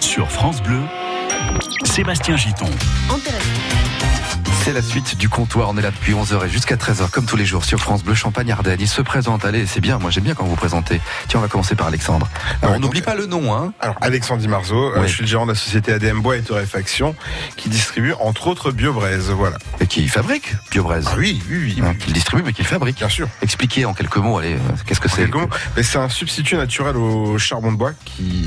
sur France Bleu, Sébastien Giton. C'est la suite du comptoir. On est là depuis 11h et jusqu'à 13h, comme tous les jours, sur France Bleu Champagne Ardenne. Il se présente. Allez, c'est bien. Moi, j'aime bien quand vous vous présentez. Tiens, on va commencer par Alexandre. Alors, Ouais, on n'oublie pas le nom, hein. Alors, Alexandre Di Marzo, euh, Ouais. je suis le gérant de la société ADM Bois et Torréfaction qui distribue entre autres Biobraise. Voilà. Et qui fabrique Biobraise. Ah oui, oui, oui, Hein, oui, Qui le distribue, mais qui le fabrique. bien sûr. Expliquez en quelques mots, allez, euh, qu'est-ce que c'est c'est un substitut naturel au charbon de bois qui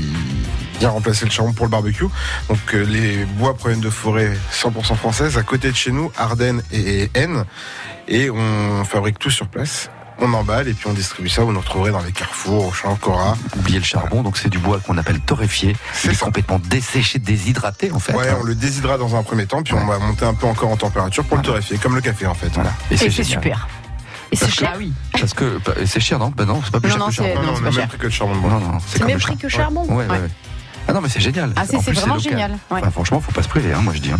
vient remplacer le charbon pour le barbecue. Donc euh, les bois proviennent de forêts 100% françaises à côté de chez nous, Ardennes et Aisne. Et on fabrique tout sur place. On emballe et puis on distribue ça. Vous nous retrouverez dans les carrefours, au champ Cora. Oubliez le charbon, donc c'est du bois qu'on appelle torréfié. C'est complètement desséché, déshydraté, en fait. Ouais, hein. on le déshydrate dans un premier temps, puis on va monter un peu encore en température pour le torréfier, comme le café en fait. Voilà. Et Et c'est super. Et c'est Parce que- cher oui. Parce que bah, c'est cher, non? Bah non, c'est pas plus Non, cher non, que le c'est- charbon. Non, non, non, c'est pas cher. même prix que le charbon de bois. C'est même le prix que charbon. Ouais, ouais, Ouais. Ah non, mais c'est génial. Ah, c'est vraiment local. génial. ouais. Franchement, faut pas se priver, hein, moi je dis. hein.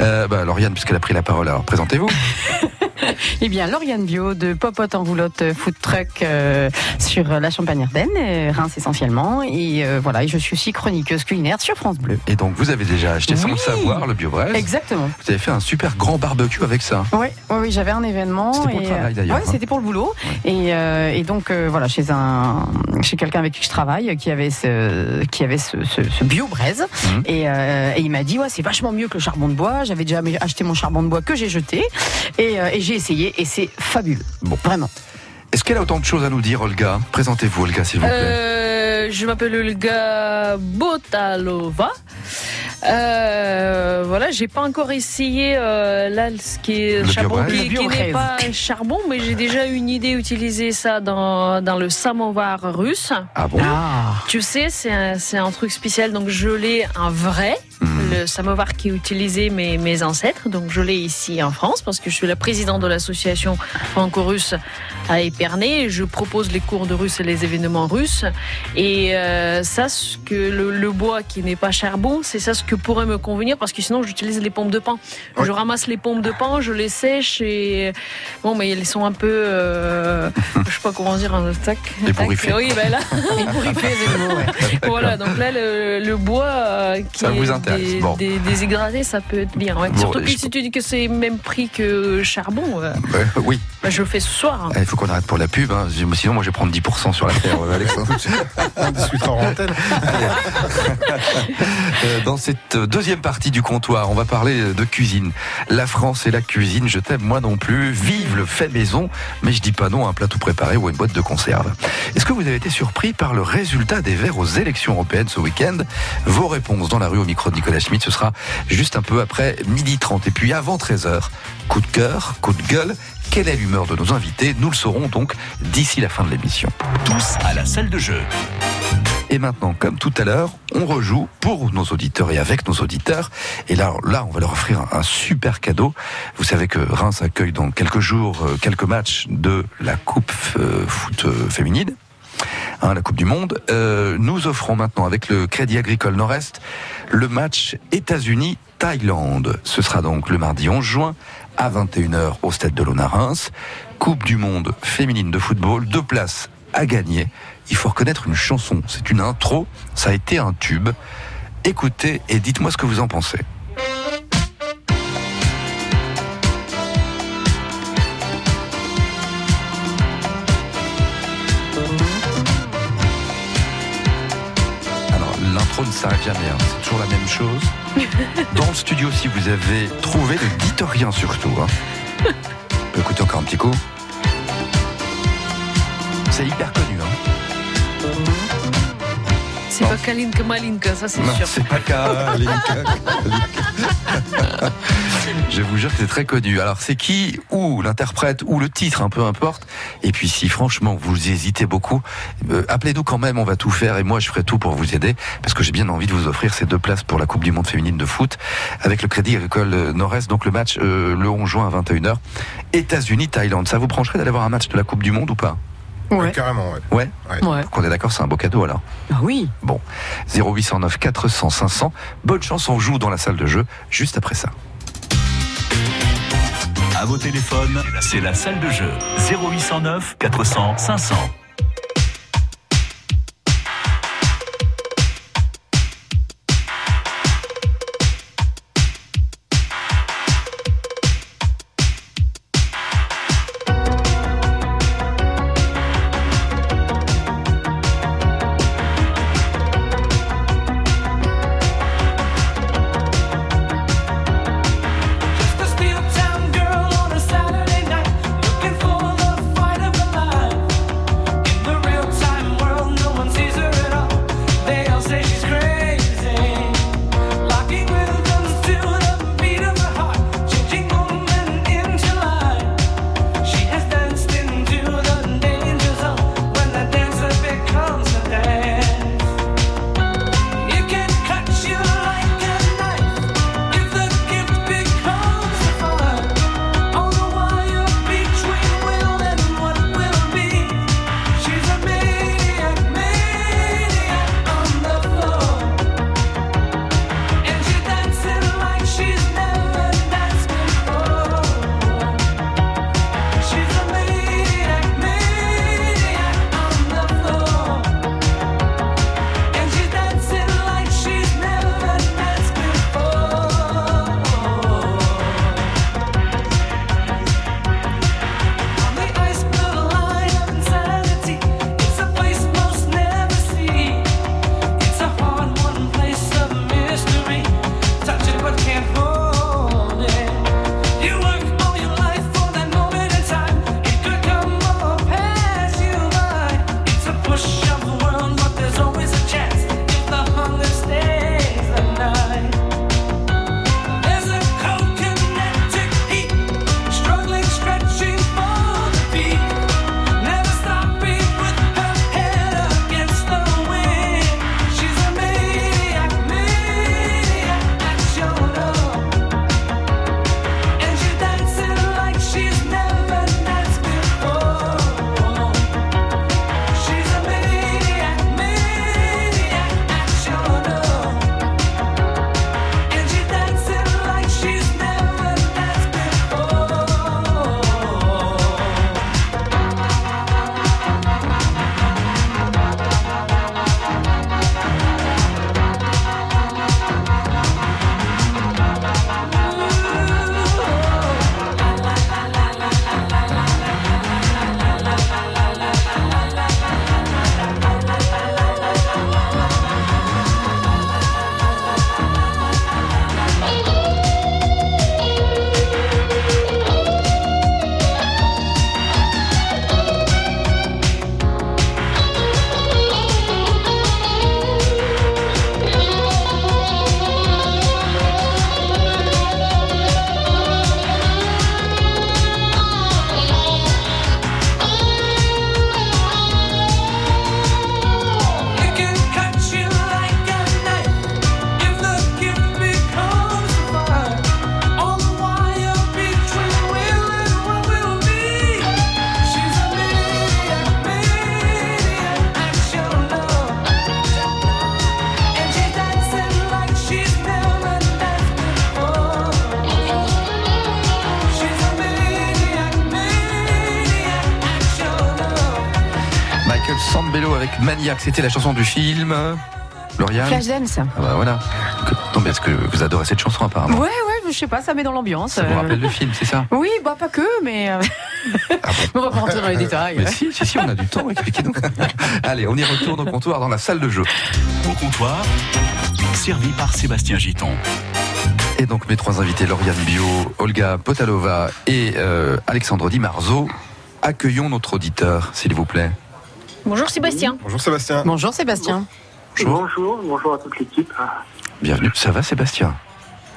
Euh, bah, Lauriane, puisqu'elle a pris la parole, alors présentez-vous. Eh bien, Lauriane Bio de Popote en roulotte food truck euh, sur la Champagne-Ardenne, euh, Reims essentiellement. Et euh, voilà, et je suis aussi chroniqueuse culinaire sur France Bleu. Et donc, vous avez déjà acheté sans Oui. le savoir le biobraise. Exactement. Vous avez fait un super grand barbecue avec ça. Oui, oui, oui, j'avais un événement. C'était pour et, le travail, d'ailleurs, hein. c'était pour le boulot. Et, euh, et donc voilà, chez un, chez quelqu'un avec qui je travaille, qui avait ce, qui avait ce, ce, ce bio braise. Mhm. Et, et il m'a dit ouais, c'est vachement mieux que le charbon de bois. J'avais déjà acheté mon charbon de bois que j'ai jeté et, et j'ai essayé et c'est fabuleux. Bon. vraiment. Est-ce qu'elle a autant de choses à nous dire, Olga? Présentez-vous, Olga, s'il vous plaît. Euh, je m'appelle Olga Botalova. Euh, voilà, j'ai pas encore essayé euh, là ce qui est Le charbon qui, qui n'est pas charbon, mais j'ai déjà une idée utiliser ça dans, dans le samovar russe. Ah bon? Ah. Tu sais, c'est un, c'est un truc spécial, donc je l'ai un vrai, Mhm. Le samovar qui utilisait mes, mes ancêtres, donc je l'ai ici en France parce que je suis la présidente de l'association franco-russe à Épernay. Je propose les cours de russe et les événements russes. Et euh, ça, ce que le, le bois qui n'est pas charbon, c'est ça ce que pourrait me convenir parce que sinon j'utilise les pompes de pain. Je ramasse les pompes de pain, je les sèche et bon, mais elles sont un peu, euh, je sais pas comment dire, un tac. tac. Ébouriffées. Oui, ben là. Ébouriffé, c'est le mot, ouais. Voilà, donc là, le, le bois euh, qui Ça vous intéresse, dé- bon. ça peut être bien. ouais. Bon, Surtout que je- si tu dis que c'est même prix que charbon, euh, Euh, Oui, bah, je le fais ce soir. hein. Eh, il faut qu'on arrête pour la pub. hein. Sinon, moi, je vais prendre 10% sur la terre, euh, Alexandre. On discutera en antenne. Euh, Dans cette deuxième partie du comptoir, on va parler de cuisine. La France et la cuisine, je t'aime moi non plus. Vive le fait maison, mais je dis pas non à un plat tout préparé ou à une boîte de conserve. Est-ce que vous avez été surpris par le résultat des Verts aux élections européennes ce week-end? Vos réponses dans la rue au micro de Nicolas Schmitt, ce sera juste un peu après midi 30. Et puis avant 13h, coup de cœur, coup de gueule. Quelle est l'humeur de nos invités? Nous le saurons donc d'ici la fin de l'émission. Tous à la salle de jeu. Et maintenant, comme tout à l'heure, on rejoue pour nos auditeurs et avec nos auditeurs. Et là, là, on va leur offrir un, un super cadeau. Vous savez que Reims accueille dans quelques jours euh, quelques matchs de la Coupe euh, foot euh, féminine. Hein, la Coupe du Monde. Euh, nous offrons maintenant avec le Crédit Agricole Nord-Est le match États-Unis-Thaïlande. Ce sera donc le mardi 11 juin à 21h au Stade de à Reims. Coupe du Monde féminine de football, deux places à gagner. Il faut reconnaître une chanson, c'est une intro, ça a été un tube. Écoutez et dites-moi ce que vous en pensez. Alors l'intro ne s'arrête jamais, hein, c'est toujours la même chose. Dans le studio, si vous avez trouvé, ne dites rien surtout. Hein. Écouter encore un petit coup. C'est hyper connu. Hein. C'est pas Kalinka Malinka, ça c'est sûr. c'est pas Kalinka. Je vous jure que c'est très connu. Alors c'est qui ou l'interprète ou le titre, un peu importe. Et puis si franchement vous hésitez beaucoup, euh, appelez-nous quand même, on va tout faire et moi je ferai tout pour vous aider parce que j'ai bien envie de vous offrir ces deux places pour la Coupe du Monde féminine de foot avec le Crédit Agricole euh, Nord-Est. Donc le match euh, le 11 juin à 21h. États-Unis-Thaïlande. Ça vous brancherait d'aller voir un match de la Coupe du Monde ou pas? Ouais. Carrément, ouais. Ouais? Ouais. Donc on est d'accord, c'est un beau cadeau alors. Ah oui. Bon, 0809 400 500. Bonne chance, on joue dans la salle de jeu juste après ça. Vos téléphones, c'est la salle de jeu. 0809 400 500. C'était la chanson du film. Lauriane Flashdance. Ah bah voilà. Non, mais est-ce que vous adorez cette chanson apparemment Ouais, ouais, je sais pas, ça met dans l'ambiance. Ça vous euh. rappelle le film, c'est ça Oui, bah pas que, mais Ah bon on va pas rentrer dans les détails. Mais si, si, si, on a du temps, expliquez-nous. Allez, on y retourne au comptoir dans la salle de jeu. Au comptoir, servi par Sébastien Giton. Et donc mes trois invités, Lauriane Bio, Olga Potalova et euh, Alexandre Di Marzo, accueillons notre auditeur, s'il vous plaît. Bonjour Sébastien. Bonjour Sébastien. Bonjour Sébastien. Bonjour. Bonjour, bonjour à toute l'équipe. Bienvenue. Ça va Sébastien?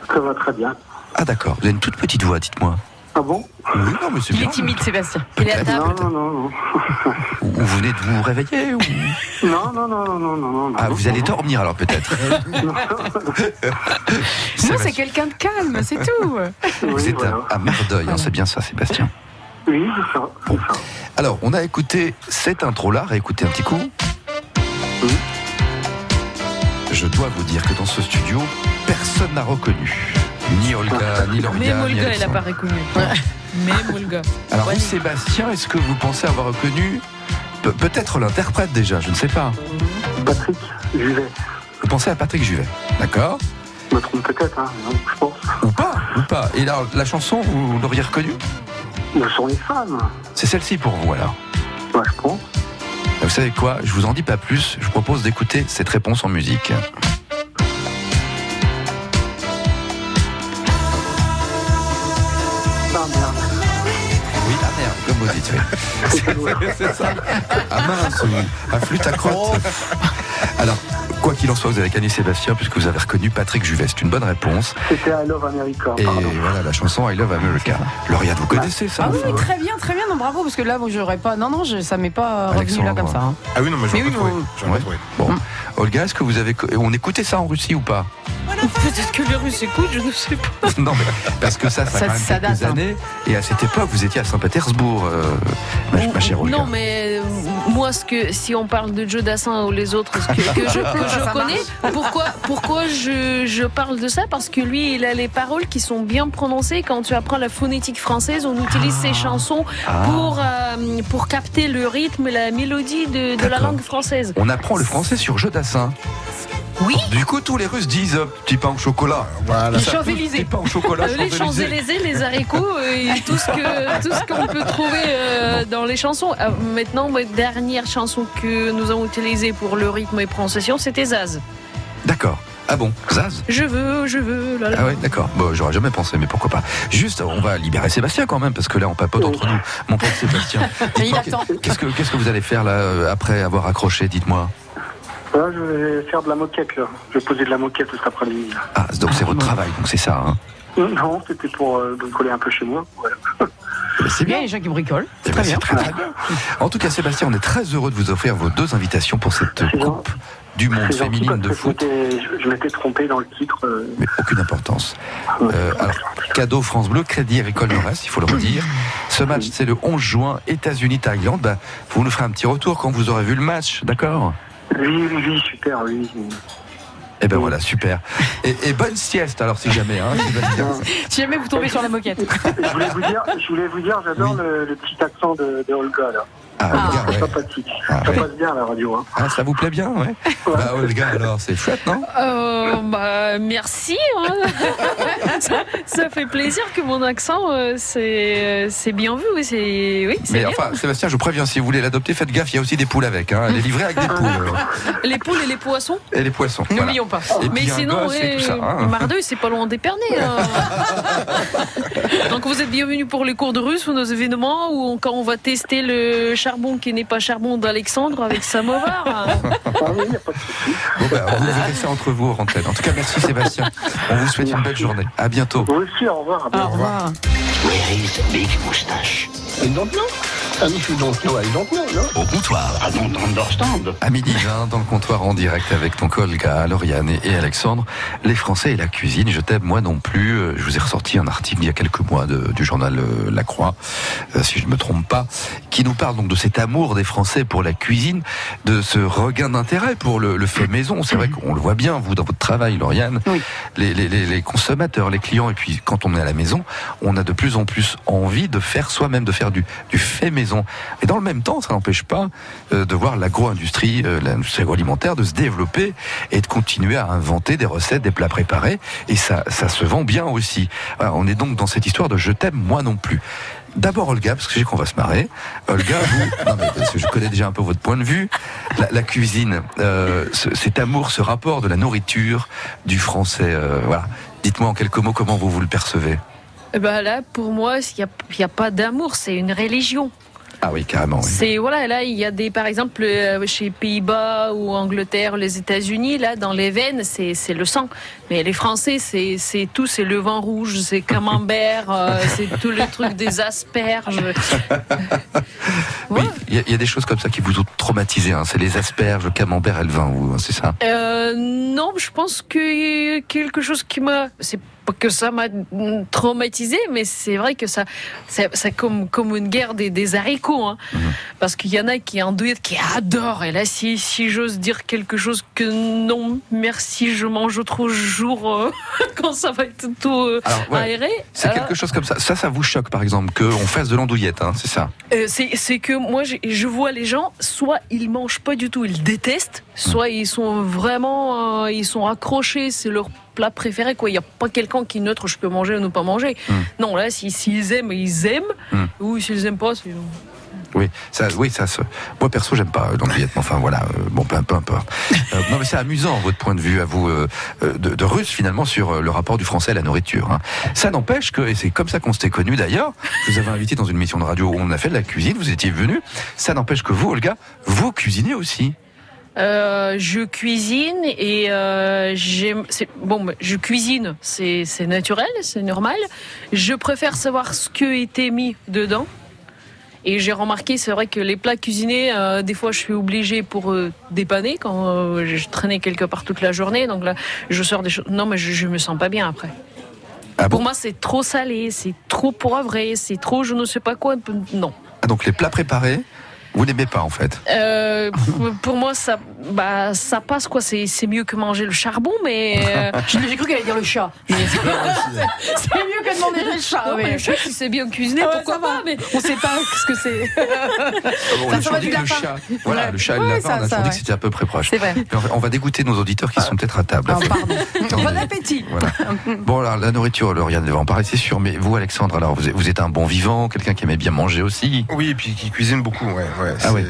Ça va très bien. Ah d'accord, vous avez une toute petite voix, dites-moi. Ah bon? Oui, non mais c'est Il bien. est timide Sébastien. Il est à table. Non, non, non, non. Ou ou vous venez de vous réveiller ou... Non, non, non, non, non, non, non. Ah, non, vous allez non. dormir alors peut-être. Non, c'est quelqu'un de calme, c'est tout. Oui, Vous êtes voilà. à, à Merdeuil, hein, c'est bien ça Sébastien. Oui, c'est ça, c'est ça. Alors, on a écouté cette intro-là, réécoutez un petit coup. Je dois vous dire que dans ce studio, personne n'a reconnu. Ni Olga, ni Lauriane, Même ni Olga, elle n'a pas reconnu. Même Olga. Alors Ouais. vous, Sébastien, est-ce que vous pensez avoir reconnu pe- peut-être l'interprète déjà, je ne sais pas. Patrick Juvet. Vous pensez à Patrick Juvet, d'accord? Je me trompe peut-être, hein, non, je pense. Ou pas, ou pas. Et là, la chanson, vous l'auriez reconnue? Nous sont les femmes. C'est celle-ci pour vous alors. Moi, je pense. Vous savez quoi? Je vous en dis pas plus. Je vous propose d'écouter cette réponse en musique. Ah merde. Oui, ah merde, comme vous dites. oui. C'est ça. Ah mince, ou un flûte à crotte. Alors, quoi qu'il en soit, vous avez gagné Sébastien puisque vous avez reconnu Patrick Juvet. C'est une bonne réponse. C'était I Love America, Et pardon. voilà la chanson I Love America. Lauriane, vous connaissez ça Ah oui, enfin très bien, très bien. Non, bravo, parce que là, moi, j'aurais pas. Non, non, je, ça m'est pas revenu Alexandre. là comme ça. hein. Ah oui, non, mais je Mais oui, bon. Pas Ouais. Bon, Mm. Olga, est-ce que vous avez on écoutait ça en Russie ou pas Peut-être que les Russes écoutent, je ne sais pas. Non, mais parce que ça, ça, a Ça- quand même ça quelques date, hein. années. Et à cette époque, vous étiez à Saint-Pétersbourg, euh, ma, ma chère Olga. Non, mais euh, moi, ce que, si on parle de Joe Dassin ou les autres ce que, que je, que je Ça connais, pourquoi, pourquoi je, je parle de ça? Parce que lui, il a les paroles qui sont bien prononcées. Quand tu apprends la phonétique française, on utilise ses chansons Ah. pour, euh, pour capter le rythme et la mélodie de, de la langue française. On apprend le français sur Jodassin. Oui. Du coup, tous les Russes disent euh, petit pain au chocolat. Voilà. Les Champs-Élysées. Petit pain au chocolat. Euh, les Champs-Élysées. Les haricots euh, et tout ce que tout ce qu'on peut trouver euh, dans les chansons. Euh, maintenant, ma dernière chanson que nous avons utilisée pour le rythme et prononciation, c'était Zaz. D'accord. Ah bon, Zaz? Je veux, je veux, là, là. Ah ouais, d'accord. Bon, j'aurais jamais pensé, mais pourquoi pas. Juste, on va libérer Sébastien quand même, parce que là, on papote entre nous. Mon pauvre Sébastien. Il attend. Qu'est-ce que, qu'est-ce que vous allez faire là, après avoir accroché Dites-moi? Là, je vais faire de la moquette, là. Je vais poser de la moquette cet après-midi. Ah, donc c'est votre travail, donc c'est ça. Hein. Non, c'était pour euh, bricoler un peu chez moi. Eh ben, c'est Il y a bien. les gens qui bricolent. Eh C'est ben, très bien. c'est très, très bien. En tout cas, Sébastien, on est très heureux de vous offrir vos deux invitations pour cette Coupe du monde féminine de foot. je m'étais- Je, je m'étais trompé dans le titre. euh, Mais aucune importance. Euh, alors, cadeau France Bleu, Crédit Agricole Nord-Est, il faut le redire. Ce match, c'est le 11 juin, États-Unis-Thaïlande. Bah, vous nous ferez un petit retour quand vous aurez vu le match, d'accord? Oui, oui, oui, super, oui. Eh ben voilà, super. Et, et bonne sieste, alors si jamais, hein. Si jamais vous tombez sur la moquette. Je voulais vous dire, je voulais vous dire, j'adore Oui. le, le petit accent de, de Olga là. Ah, Olga, C'est ouais. sympathique. Ah, ça ouais. passe bien à la radio. Hein. Ah, ça vous plaît bien, ouais Bah, Olga, alors, c'est chouette, non Euh, bah, merci. hein. ça, ça fait plaisir que mon accent, euh, c'est c'est bien vu. Oui, c'est oui, c'est Mais bien. enfin, Sébastien, je vous préviens, si vous voulez l'adopter, faites gaffe, il y a aussi des poules avec. Hein. Elle est livrée avec des poules. euh, Les poules et les poissons. Et les poissons. voilà. N'oublions pas. Et Mais sinon, gosse et ouais, tout ça. hein. Mardeuil, c'est pas loin d'Épernay. hein. Donc vous êtes bienvenus pour les cours de russe ou nos événements où on- quand on va tester le charbon qui n'est pas charbon d'Alexandre avec Samovar. Ah oui, il n'y a pas de souci. Bon, bah, vous verrez ça entre vous, Rantaine. En tout cas, merci Sébastien. On vous souhaite une belle journée. À bientôt. Vous aussi, au revoir. Au revoir. Where is the big moustache? No? Au comptoir. I don't understand. À midi 20, dans le comptoir en direct avec ton Olga, Lauriane et Alexandre. Les Français et la cuisine, je t'aime moi non plus. Euh, Je vous ai ressorti un article il y a quelques mois de- du journal euh, La Croix, euh, si je ne me trompe pas, qui nous parle donc de cet amour des Français pour la cuisine, de ce regain d'intérêt pour le, le fait maison. C'est vrai qu'on le voit bien, vous, dans votre travail, Lauriane. Oui. Les, les- les- les consommateurs, les clients, et puis quand on est à la maison, on a de plus en plus envie de faire soi-même, de faire du, du fait maison. Et dans le même temps, ça n'empêche pas euh, de voir l'agro-industrie, euh, l'industrie agroalimentaire, de se développer et de continuer à inventer des recettes, des plats préparés. Et ça, ça se vend bien aussi. Voilà, on est donc dans cette histoire de je t'aime moi non plus. D'abord Olga, parce que je sais qu'on va se marrer. Olga, vous, parce que je connais déjà un peu votre point de vue. La, cuisine, euh, ce- cet amour, ce rapport de la nourriture du français. voilà. Dites-moi en quelques mots comment vous vous le percevez. Eh ben là, pour moi, il n'y a pas d'amour, c'est une religion. Ah oui, carrément. oui. C'est voilà, là il y a des par exemple euh, chez Pays-Bas ou Angleterre, les États-Unis, là dans les veines c'est c'est le sang. Mais les Français c'est c'est tout, c'est le vin rouge, c'est camembert, euh, c'est tout le truc des asperges. Oui, Ouais. il y, a- il y a des choses comme ça qui vous ont traumatisé. Hein. C'est les asperges, le camembert et le vin, hein, c'est ça? Euh, non, je pense que quelque chose qui m'a, c'est que ça m'a traumatisé, mais c'est vrai que ça, c'est comme comme une guerre des, des haricots, hein. Mhm. parce qu'il y en a qui en qui adorent. Et là, si si j'ose dire quelque chose que non, merci, je mange trop jour euh, quand ça va être tout euh, Alors, ouais, aéré. c'est Alors, quelque chose comme ça. Ça, ça vous choque, par exemple, qu'on fasse de l'andouillette, hein, c'est ça? Euh, c'est que moi, je vois les gens, soit ils mangent pas du tout, ils détestent, soit ils sont vraiment, euh, ils sont accrochés, c'est leur plat préféré. Quoi, il y a pas quelqu'un qui neutre, je peux manger ou ne pas manger. Mm. Non, là, si- s'ils aiment, ils aiment, Mm. ou s'ils aiment pas, c'est Oui, ça, oui, ça se. Moi perso, j'aime pas euh, l'andouillette. mais Enfin voilà, euh, bon, peu, peu importe. Euh, non, mais c'est amusant votre point de vue à vous euh, de, de russe finalement sur le rapport du français à la nourriture. hein. Ça n'empêche que, et c'est comme ça qu'on s'était connus d'ailleurs. Je vous avais invité dans une émission de radio où on a fait de la cuisine. Vous étiez venu. Ça n'empêche que vous, Olga, vous cuisinez aussi. Euh, je cuisine et euh, j'aime. Bon, je cuisine, c'est naturel, c'est normal. Je préfère savoir ce que était mis dedans. Et j'ai remarqué, c'est vrai que les plats cuisinés, euh, des fois, je suis obligée pour euh, dépanner quand euh, je traînais quelque part toute la journée. Donc là, je sors des choses. Non, mais je, je me sens pas bien après. Ah bon? Pour moi, c'est trop salé, c'est trop poivré, c'est trop je ne sais pas quoi. Non. Ah, donc les plats préparés, vous n'aimez pas en fait. Euh, pour- pour moi, ça, bah, ça passe quoi. C'est c'est mieux que manger le charbon, mais. euh, J'ai cru qu'elle allait dire le chat. Mais c'est mieux que de demander le chat. non, mais le chat, si c'est bien cuisiné, Ah ouais, pourquoi ça pas mais... On sait pas ce que c'est. Ah bon, on Ça toujours va dit du que le lapin. chat. Voilà, Ouais. le chat et le Ouais, lapin, ça, on a ça, toujours dit que ouais. c'était à peu près proche. C'est vrai. Mais on va- on va dégoûter nos auditeurs qui sont peut-être à table. Ah, pardon. Bon appétit. Voilà. Bon, alors la nourriture, Lauriane va en parler, c'est sûr. Mais vous, Alexandre, alors vous êtes, vous êtes un bon vivant, quelqu'un qui aimait bien manger aussi. Oui, et puis qui cuisine beaucoup, ouais. Ouais Ah oui.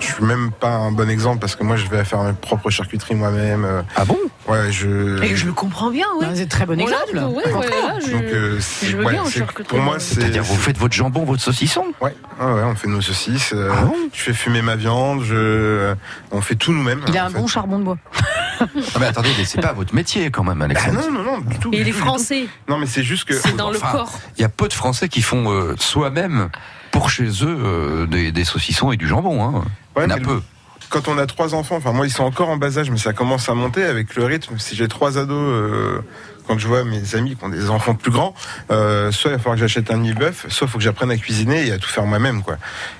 Je suis même pas un bon exemple parce que moi, je vais faire mes propres charcuteries moi-même. euh, Ah bon? Ouais, je. Et je le comprends bien, oui. C'est très bon Voilà, exemple. ouais, ouais, là, je, Donc, euh, c'est- je veux ouais, bien en c'est- charcuterie, Pour moi, moi. c'est. C'est-à-dire, vous faites votre jambon, votre saucisson? Ouais, ouais, ouais, on fait nos saucisses. euh, Ah bon? je fais fumer ma viande. Je, on fait tout nous-mêmes. Il a un fait. bon charbon de bois. Ah, mais attendez, mais c'est pas votre métier quand même, Bah Alexandre. non, non, non, du tout. Et du les tout, Français. Non, mais c'est juste que. c'est dans le corps. Il y a peu de Français qui font euh, soi-même pour chez eux euh, des, des saucissons et du jambon. Hein. Ouais, a peu. Quand on a trois enfants, enfin moi ils sont encore en bas âge, mais ça commence à monter avec le rythme. Si j'ai trois ados, euh, quand je vois mes amis qui ont des enfants plus grands, euh, soit il va falloir que j'achète un demi-bœuf, soit il faut que j'apprenne à cuisiner et à tout faire moi-même, quoi.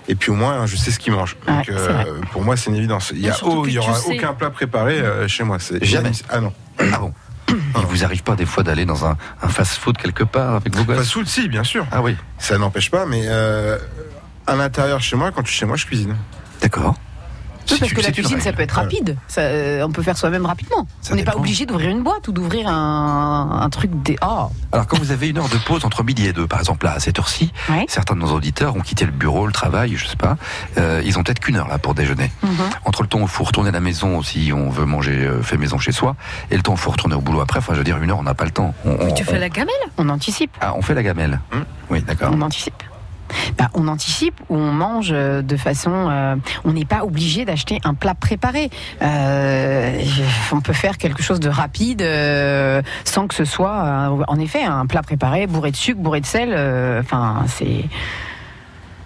Et puis au moins je sais ce qu'ils mangent. Donc Ouais, euh, pour moi c'est une évidence. Il y Mais a, surtout oh, que il y tu aura sais. aucun plat préparé euh, chez moi. C'est Jamais. Ah non. Ah bon Il vous arrive pas des fois d'aller dans un, un fast-food quelque part avec vos gosses Fast food, si, bien sûr. Ah oui, Ça n'empêche pas, mais euh, à l'intérieur chez moi, quand tu es chez moi, je cuisine. d'accord. Oui, parce que la cuisine, ça peut être rapide. Ça, euh, on peut faire soi-même rapidement. Ça on n'est pas obligé d'ouvrir une boîte ou d'ouvrir un, un truc des. Oh, Alors quand vous avez une heure de pause entre midi et deux, par exemple là à cette heure-ci, Ouais. certains de nos auditeurs ont quitté le bureau, le travail, je sais pas, euh, ils ont peut-être qu'une heure là pour déjeuner. Mhm. Entre le temps où il faut retourner à la maison si on veut manger euh, fait maison chez soi, et le temps où il faut retourner au boulot après, enfin je veux dire une heure on n'a pas le temps. On, Mais on- tu on- fais la gamelle? On anticipe. Ah, on fait la gamelle. Hum. Oui, d'accord. On anticipe. Bah, on anticipe ou on mange euh, de façon. euh, on n'est pas obligé d'acheter un plat préparé. Euh, on peut faire quelque chose de rapide euh, sans que ce soit, euh, en effet, un plat préparé bourré de sucre, bourré de sel. euh, Enfin, c'est.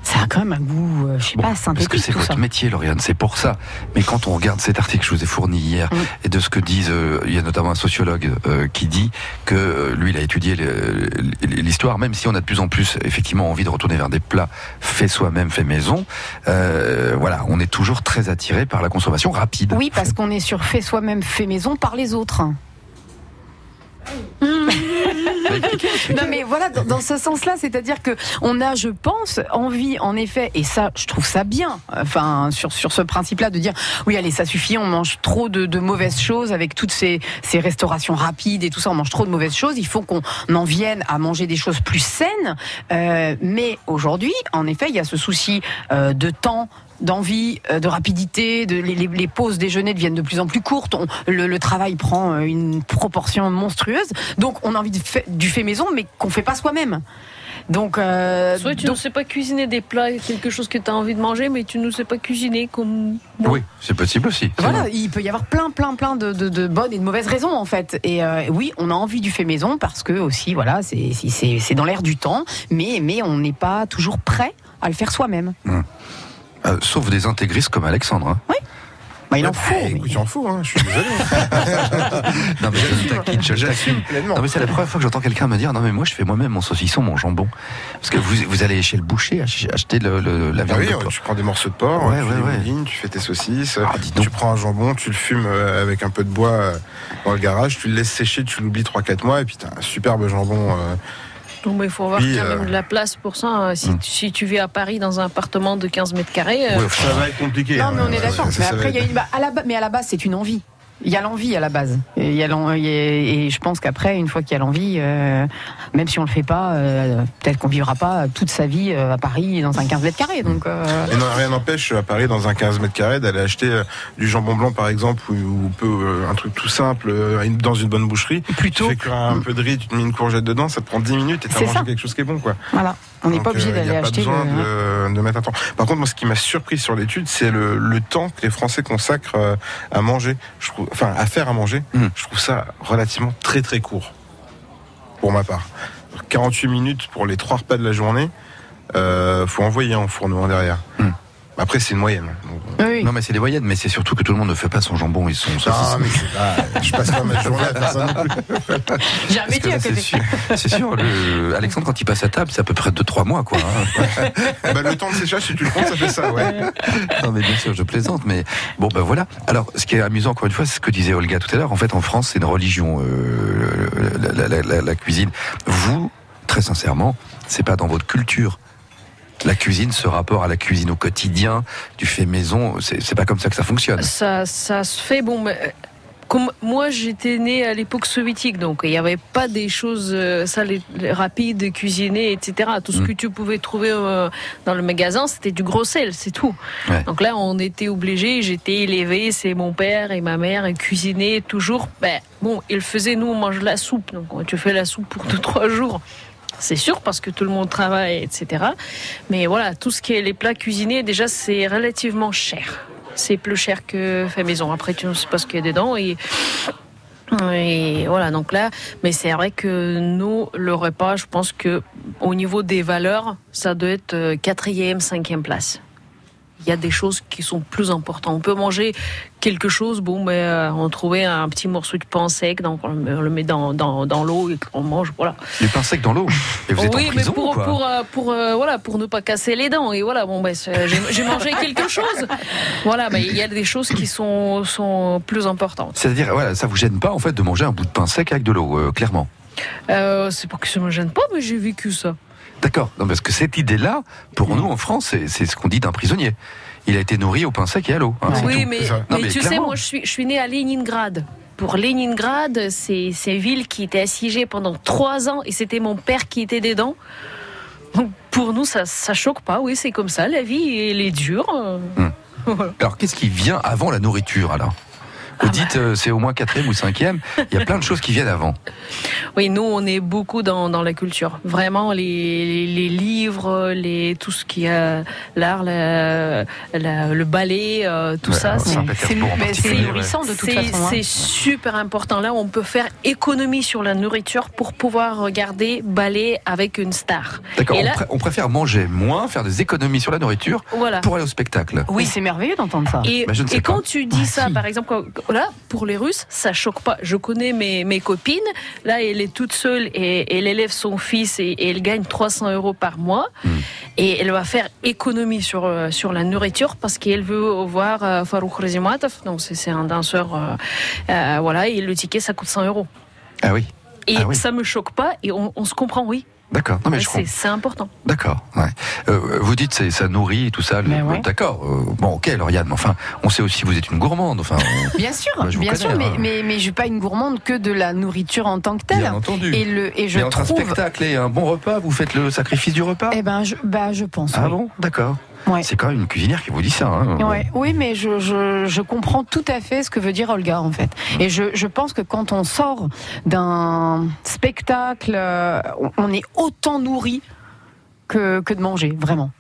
Ça a quand même un goût, euh, je sais Bon, pas, parce que synthétique c'est votre ça. métier, Lauriane, c'est pour ça. Mais quand on regarde cet article que je vous ai fourni hier, et de ce que disent, euh, il y a notamment un sociologue euh, qui dit que euh, lui, il a étudié l'histoire, même si on a de plus en plus effectivement envie de retourner vers des plats faits soi-même, faits maison, voilà, on est toujours très attiré par la consommation rapide. Oui, parce qu'on est sur fait soi-même, fait maison par les autres. Non mais voilà, dans, ce sens-là, c'est-à-dire que on a, je pense, envie, en effet, et ça, je trouve ça bien. Enfin, sur sur ce principe-là, de dire, oui, allez, ça suffit, on mange trop de, de mauvaises choses avec toutes ces ces restaurations rapides et tout ça, on mange trop de mauvaises choses. Il faut qu'on en vienne à manger des choses plus saines. Euh, mais aujourd'hui, en effet, il y a ce souci euh, de temps d'envie, euh, de rapidité, de, les, pauses déjeuner deviennent de plus en plus courtes, le, travail prend une proportion monstrueuse, donc on a envie de du fait maison, mais qu'on fait pas soi-même. Donc, euh, Soit tu donc- ne sais pas cuisiner des plats, quelque chose que tu as envie de manger, mais tu ne sais pas cuisiner comme. Oui, c'est possible aussi. voilà, vrai. il peut y avoir plein, plein, plein de, de- de bonnes et de mauvaises raisons en fait. Et euh, oui, on a envie du fait maison parce que aussi, voilà, c'est c'est- c'est c'est dans l'air du temps, mais mais on n'est pas toujours prêt à le faire soi-même. Euh, sauf des intégristes comme Alexandre. hein. Bah, il en Ouais, faut. bah, écoute, il en faut, hein, je suis désolé. Non, mais je je pleinement. Non c'est la première fois que j'entends quelqu'un me dire non mais moi je fais moi-même mon saucisson, mon jambon. Parce que vous, vous allez chez le boucher ach- acheter le, le- la Ah viande oui, de ouais, porc. tu prends des morceaux de porc, Ouais, tu ouais, fais des ouais. moulines, tu fais tes saucisses, Ah, dis donc. tu prends un jambon, tu le fumes euh, avec un peu de bois euh, dans le garage, tu le laisses sécher, tu l'oublies 3-4 mois et puis t'as un superbe jambon. euh, Mais il faut avoir quand euh, même de la place pour ça. hein. Si, Hmm. tu- si tu vis à Paris dans un appartement de 15 mètres carrés, euh, Ça va être compliqué. Non, hein, mais on est ouais, d'accord. ça, ça Mais va après, être- il y a une, à la, ba- mais à la base, c'est une envie. Il y a l'envie à la base. Et, il y a je pense qu'après, une fois qu'il y a l'envie, euh, même si on le fait pas, euh, peut-être qu'on vivra pas toute sa vie euh, à Paris dans un 15 mètres carrés. Donc, Et non, rien n'empêche à Paris, dans un 15 mètres carrés, d'aller acheter du jambon blanc, par exemple, ou, un truc tout simple, dans une bonne boucherie. plutôt, Tu fais cuire un peu de riz, tu te mets une courgette dedans, ça te prend 10 minutes et t'as C'est mangé ça. quelque chose qui est bon, quoi. voilà. On n'est pas obligé euh, d'aller pas besoin le- de, de mettre un temps. Par contre, moi, ce qui m'a surpris sur l'étude, c'est le, le temps que les Français consacrent euh, à manger. Je trouve, enfin, à faire à manger. Mm. Je trouve ça relativement très très court, pour ma part. 48 minutes pour les trois repas de la journée. Euh, faut envoyer en fourneau derrière. Mm. Après, c'est une moyenne. Oui, Non mais c'est des moyennes, mais c'est surtout que tout le monde ne fait pas son jambon et son non, saucisson. mais c'est pas, je passe pas ma journée à faire ça non plus. J'ai un métier là, à c'est côté. sûr, c'est sûr le- Alexandre quand il passe à table, c'est à peu près 2-3 mois quoi. hein. bah, le temps de séchage, si tu le comptes, ça fait ça, ouais. Non mais bien sûr, je plaisante, mais bon ben voilà. Alors, ce qui est amusant encore une fois, c'est ce que disait Olga tout à l'heure. En fait, en France, c'est une religion, euh, la, la- la- la cuisine. Vous, très sincèrement, c'est pas dans votre culture. La cuisine, ce rapport à la cuisine au quotidien, du fait maison, c'est pas comme ça que ça fonctionne. ça, ça se fait. Bon, mais, euh, comme moi j'étais née à l'époque soviétique, donc il n'y avait pas des choses euh, ça, les, les rapides, cuisiner, etc. Tout ce Mm. que tu pouvais trouver euh, dans le magasin, c'était du gros sel, c'est tout. Ouais. Donc là, on était obligés, j'étais élevée, c'est mon père et ma mère, cuisinaient toujours. Ben, bon, ils faisaient, nous, on mange la soupe, donc tu fais la soupe pour deux, trois jours. C'est sûr, parce que tout le monde travaille, etc. Mais voilà, tout ce qui est les plats cuisinés, déjà, c'est relativement cher. C'est plus cher que fait maison. Après, tu ne sais pas ce qu'il y a dedans. Et, et voilà, donc là, mais c'est vrai que nous, le repas, je pense que au niveau des valeurs, ça doit être euh, quatrième, cinquième place. Il y a des choses qui sont plus importantes. On peut manger quelque chose, bon, mais euh, on trouvait un petit morceau de pain sec, donc on le, met dans, dans, dans l'eau et on mange, voilà. Les pains secs dans l'eau. Et vous êtes oui, en prison mais pour, quoi pour, euh, pour, euh, voilà, pour ne pas casser les dents. Et voilà, bon, ben, j'ai mangé quelque chose. Voilà, mais il y a des choses qui sont, sont plus importantes. C'est-à-dire, voilà, ça vous gêne pas en fait de manger un bout de pain sec avec de l'eau, clairement? C'est pas que ça me gêne pas, mais j'ai vécu ça. D'accord. Non, parce que cette idée-là, pour nous en France, c'est ce qu'on dit d'un prisonnier. Il a été nourri au pain sec et à l'eau. hein, oui, mais, c'est ça. Non, mais mais tu sais, moi, je suis, je suis née à Leningrad. Pour Leningrad, c'est une ville qui était assiégée pendant trois ans et c'était mon père qui était dedans. Donc, pour nous, ça, ça choque pas. Oui, c'est comme ça. La vie, elle est dure. euh. Alors, qu'est-ce qui vient avant la nourriture alors? Vous dites euh, c'est au moins quatrième ou cinquième. Il y a plein de choses qui viennent avant. Oui, nous, on est beaucoup dans, dans la culture. Vraiment, les, les, les livres, les, tout ce qui est l'art, la- la- le ballet, euh, tout Ouais, ça, c'est nourrissant de toute C'est façon. hein. c'est super important. Là, on peut faire économie sur la nourriture pour pouvoir regarder ballet avec une star. D'accord. Et On, là- pré- on préfère manger moins, faire des économies sur la nourriture Voilà. pour aller au spectacle. Oui, c'est merveilleux d'entendre ça. Et, Bah, je ne sais et pas. quand tu dis ça, par exemple, quand- là, pour les Russes, ça choque pas. Je connais mes, mes copines. Là, elle est toute seule et, elle élève son fils et, et elle gagne 300 euros par mois. Hmm. Et elle va faire économie sur, euh, sur la nourriture parce qu'elle veut voir euh, Farouk Razimatov. Donc, c'est c'est un danseur. euh, euh, voilà, et le ticket, ça coûte 100 euros. Ah oui. Et Ah oui. ça me choque pas et on, on se comprend, oui. D'accord. Non mais je C'est important. D'accord. Ouais. Euh, vous dites c'est ça nourrit et tout ça. le- ouais. D'accord. euh, bon, ok, Lauriane. Mais enfin, on sait aussi que vous êtes une gourmande. Enfin, on- Bien sûr, Bah, bien connais, sûr, mais, hein. mais, mais je suis pas une gourmande que de la nourriture en tant que telle. bien entendu. Et, le, et je mais entre un spectacle et un bon repas, vous faites le sacrifice du repas? Eh ben, je, bah, je pense. ah oui. bon, d'accord. Ouais. C'est quand même une cuisinière qui vous dit ça. Hein. Ouais, oui, mais je, je, je comprends tout à fait ce que veut dire Olga, en fait. Et je, je pense que quand on sort d'un spectacle, euh, on- on est autant nourri que, que de manger, vraiment.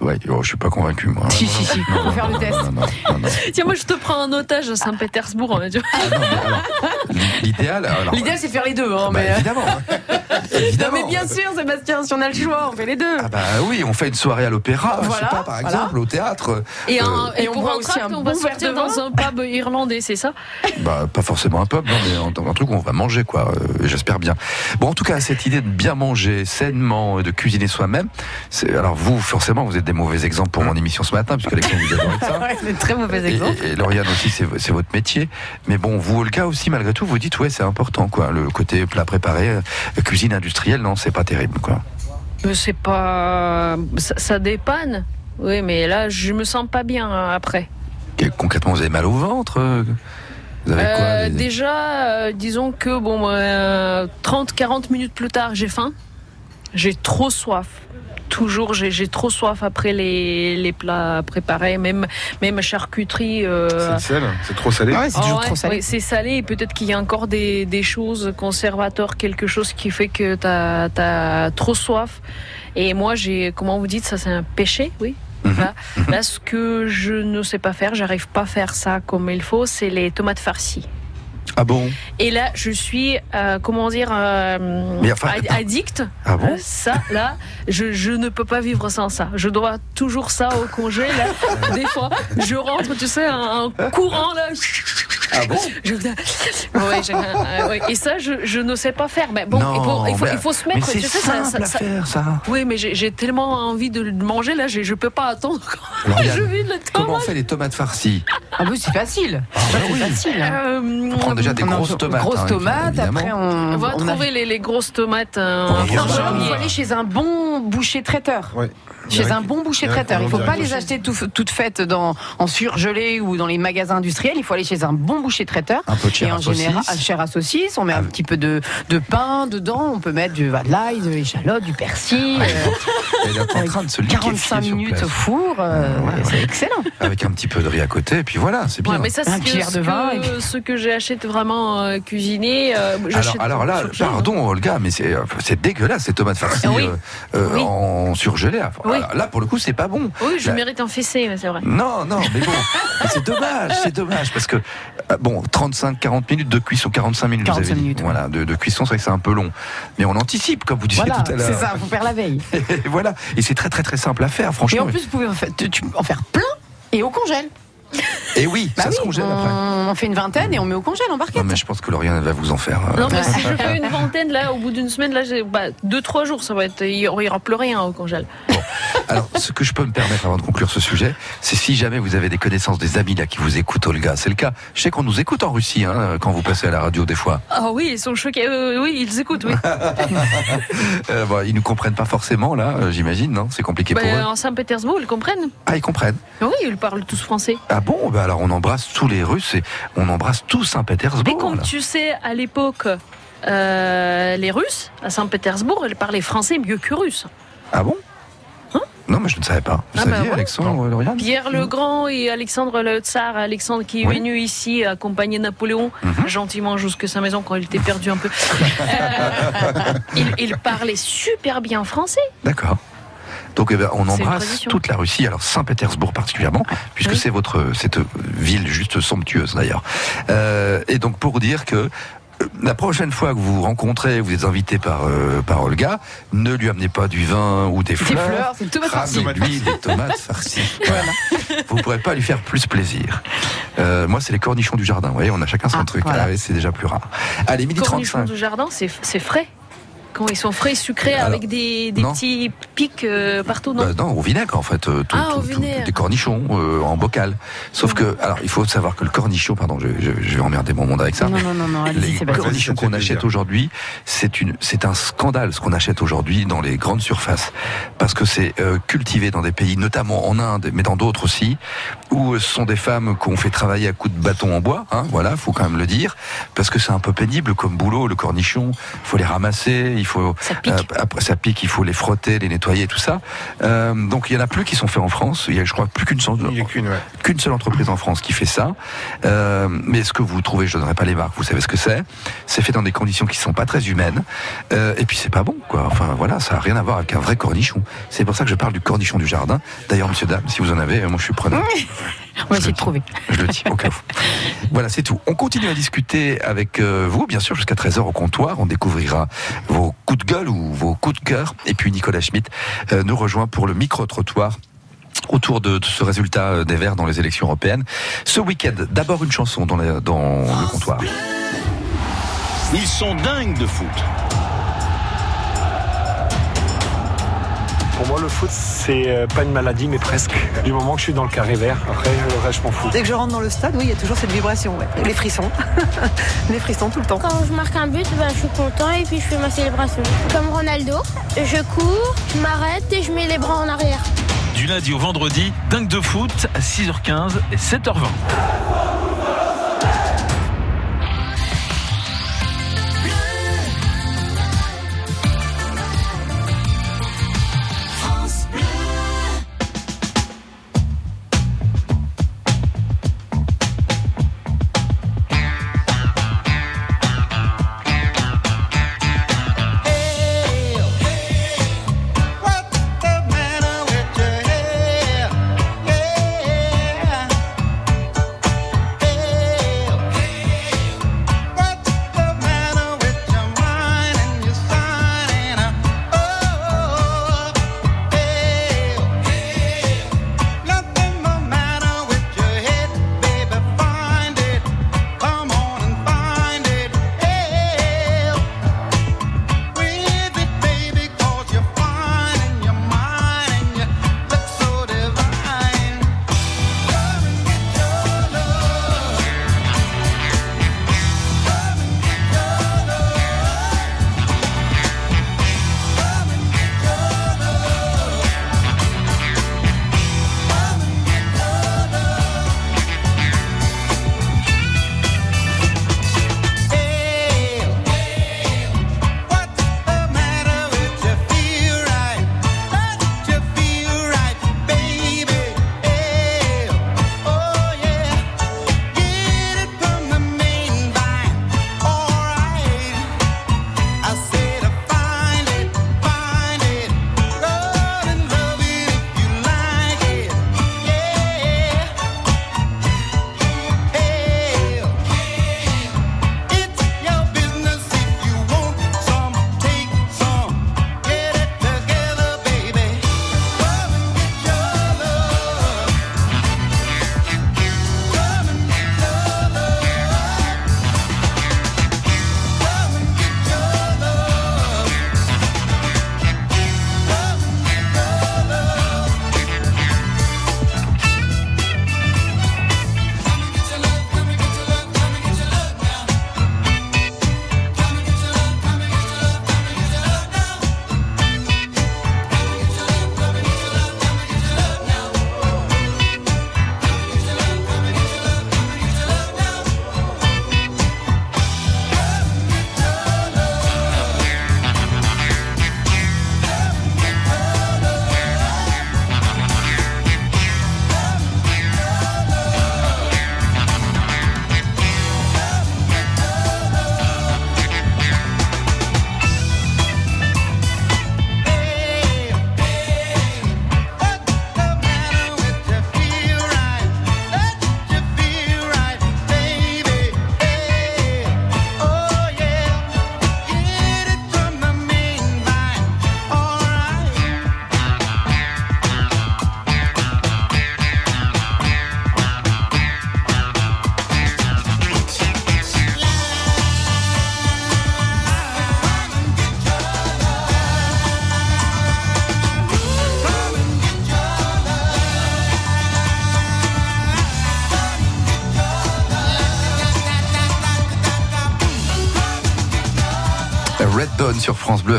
Ouais, oh, je suis pas convaincu moi. Si, si, si, faut non, faire le test. non, non, non, non. Tiens, moi, je te prends en otage à Saint-Pétersbourg. hein. Ah, L'idéal. alors- L'idéal, c'est faire les deux, hein, Bah, mais... évidemment. Non, évidemment. mais bien sûr, Sébastien, si on a le choix, on fait les deux. Ah bah oui, on fait une soirée à l'opéra, je sais pas, par voilà. exemple, au théâtre. Et, Euh, un- et et on pour un aussi tract, un on va sortir de dans un pub irlandais, c'est ça? Bah, pas forcément un pub, non, mais un, un truc où on va manger, quoi. euh, J'espère bien. Bon, en tout cas, cette idée de bien manger sainement, et de cuisiner soi-même, alors vous, forcément, vous êtes des mauvais exemples pour mon émission ce matin, puisque Alexandre vous adorez ça. C'est un très mauvais exemple. et- et Lauriane aussi, c'est votre métier. Mais bon, vous, Olga aussi, malgré tout, vous dites, ouais, c'est important, quoi. Le côté plat préparé, euh, cuisine industrielle, non, c'est pas terrible, quoi. Mais C'est pas. Ça, ça dépanne. Oui, mais là, je me sens pas bien hein, après. Et concrètement, vous avez mal au ventre euh, Vous avez quoi Euh, Déjà, euh, disons que bon, euh, 30-40 minutes plus tard, j'ai faim. J'ai trop soif. Toujours, j'ai trop soif après les, les plats préparés, même, même charcuterie. euh, C'est le sel, c'est trop salé. Ah ouais, c'est Ah toujours ouais, trop salé. ouais, c'est salé et peut-être qu'il y a encore des, des choses conservateurs, quelque chose qui fait que tu as, trop soif. Et moi, j'ai, comment vous dites, ça c'est un péché, oui Mhm. Là, là, ce que je ne sais pas faire, j'arrive pas à faire ça comme il faut, c'est les tomates farcies. Ah bon Et là, je suis, euh, comment dire, euh, enfin, ad- addict. Ah bon Euh, Ça, là, je, je ne peux pas vivre sans ça. Je dois toujours ça au congé. Là. Des fois, je rentre, tu sais, un, un courant là. Ah bon Je- Ouais, j'ai- euh, ouais. Et ça, je, je ne sais pas faire. Mais bon, Non, il, faut, il, faut, il faut se mettre. c'est tu sais, ça, simple ça- à ça- faire, ça. Oui, mais j'ai tellement envie de le manger là, je ne peux pas attendre. Lauriane, je vis le Comment on fait les tomates farcies Ah oui, c'est facile. bah c'est oui. facile. hein. Euh, déjà des On a grosses tomates. Grosses hein, tomates, évidemment. après on, on va on a- trouver les, les grosses tomates. euh, On va aller chez un bon bon boucher traiteur. Ouais. Chez un bon boucher traiteur. Il faut ont pas les acheter tout- toutes faites dans, en surgelé ou dans les magasins industriels. Il faut aller chez un bon boucher traiteur. Un peu de chair Et à en général, saucisse. chair à saucisse, on met un petit peu de, de pain dedans, on peut mettre du bah, de l'ail, de l'échalote, du persil. Ah, euh, en train de se liquéfier 45 sur minutes au four, euh, Ouais, ouais. c'est excellent. Avec un petit peu de riz à côté, et puis voilà, c'est bien. Ouais, mais ça, Un que, de vin, que, ce que j'achète vraiment euh, cuisiné. euh, alors, alors là, hein. pardon Olga, mais c'est euh, c'est dégueulasse ces tomates farcies Oui. Oui. en surgelé. Oui. Là, pour le coup, c'est pas bon. Oui, je Là- mérite un fessé, mais c'est vrai. Non, non, mais bon, mais c'est dommage, c'est dommage parce que euh, bon, 35-40 minutes de cuisson, 45 minutes, vous 45 avez dit. minutes, voilà, de, de cuisson, c'est vrai que c'est un peu long, mais on anticipe, comme vous disiez Voilà, tout à l'heure. c'est ça, faut faire la veille. Et voilà, et c'est très très très simple à faire, Et franchement. en plus, vous pouvez en faire, tu- tu- en faire plein et au congèle. Et oui, Bah ça se congèle on, après. on fait une vingtaine et on met au congèle en barquette. Non, mais je pense que Lauriane va vous en faire. euh, Non, mais si je fais une vingtaine, là, au bout d'une semaine, là, j'ai bah, deux, trois jours, ça va être. Il n'y aura plus rien au congèle. Alors, ce que je peux me permettre avant de conclure ce sujet, c'est si jamais vous avez des connaissances, des amis là qui vous écoutent, Olga, c'est le cas. Je sais qu'on nous écoute en Russie hein, quand vous passez à la radio des fois. Ah oui, ils sont choqués. euh, oui, ils écoutent, oui. Euh, bon, ils nous comprennent pas forcément là, euh, j'imagine, non? C'est compliqué Bah, pour eux. en Saint-Pétersbourg, ils comprennent. Ah, ils comprennent. Oui, ils parlent tous français. Ah bon? Bah Alors on embrasse tous les Russes et on embrasse tout Mais Saint-Pétersbourg. comme là. tu sais, à l'époque, euh, les Russes, à Saint-Pétersbourg, ils parlaient français mieux que russe. Ah bon? Hein? Non, mais je ne savais pas. Vous Ah bah saviez, ouais. Alexandre, Lauriane? Pierre le Grand et Alexandre le Tsar, Alexandre qui est Oui. venu ici accompagner Napoléon Mhm. gentiment jusqu'à sa maison quand il était perdu un peu. Euh, il, il parlait super bien français. D'accord. Donc eh ben, on embrasse toute la Russie, alors Saint-Pétersbourg particulièrement, puisque Oui. c'est votre cette ville juste somptueuse d'ailleurs. Euh, et donc pour dire que euh, la prochaine fois que vous vous rencontrez, vous êtes invité par euh, par Olga, ne lui amenez pas du vin ou des Des fleurs. fleurs, c'est tout Ramenez-lui des tomates farcies. Voilà. Vous ne pourrez pas lui faire plus plaisir. Euh, moi, c'est les cornichons du jardin. Vous voyez, on a chacun son Ah, truc. voilà. Ah c'est déjà plus rare. Allez, midi Cornichons 35. du jardin, c'est frais. Quand ils sont frais, sucrés, Alors, avec des, petits pics euh, partout, non Bah, non, au vinaigre en fait, euh, tout- Ah, au tout- des cornichons euh, en bocal. Sauf que, alors, il faut savoir que le cornichon, pardon, je, je- je vais emmerder mon monde avec ça. Non, non, non, non, allez-y, Les Sébastien. cornichons qu'on achète aujourd'hui, c'est une, c'est un scandale ce qu'on achète aujourd'hui dans les grandes surfaces, parce que c'est euh, cultivé dans des pays, notamment en Inde, mais dans d'autres aussi, où ce sont des femmes qu'on fait travailler à coups de bâton en bois. Hein, voilà, faut quand même le dire, parce que c'est un peu pénible comme boulot. Le cornichon, il faut les ramasser, il faut Ça pique. euh, après ça pique, il faut les frotter, les nettoyer, tout ça. Euh, donc il y en a plus qui sont faits en France. Il y a, je crois, plus qu'une seule, Il n'y a qu'une, ouais. qu'une seule entreprise en France qui fait ça. Euh, mais ce que vous trouvez, je donnerai pas les marques, vous savez ce que c'est. C'est fait dans des conditions qui sont pas très humaines. Euh, et puis c'est pas bon, quoi. Enfin voilà, ça a rien à voir avec un vrai cornichon. C'est pour ça que je parle du cornichon du jardin. D'ailleurs, monsieur dame, si vous en avez, moi je suis preneur. On va essayer de trouver. Je le dis au cas où. Voilà, c'est tout. On continue à discuter avec euh, vous, bien sûr, jusqu'à 13h au comptoir. On découvrira vos coups de gueule ou vos coups de cœur. Et puis Nicolas Schmitt euh, nous rejoint pour le micro-trottoir autour de, ce résultat euh, des Verts dans les élections européennes. Ce week-end, d'abord une chanson dans, la- dans le comptoir. Ils sont dingues de foot. Pour moi, le foot, c'est euh, pas une maladie, mais presque. Du moment que je suis dans le carré vert, après, le reste, je m'en fous. Dès que je rentre dans le stade, oui, il y a toujours cette vibration, ouais. les frissons. les frissons tout le temps. Quand je marque un but, ben, je suis content et puis je fais ma célébration. Comme Ronaldo, je cours, je m'arrête et je mets les bras en arrière. Du lundi au vendredi, dingue de foot à 6h15 et 7h20.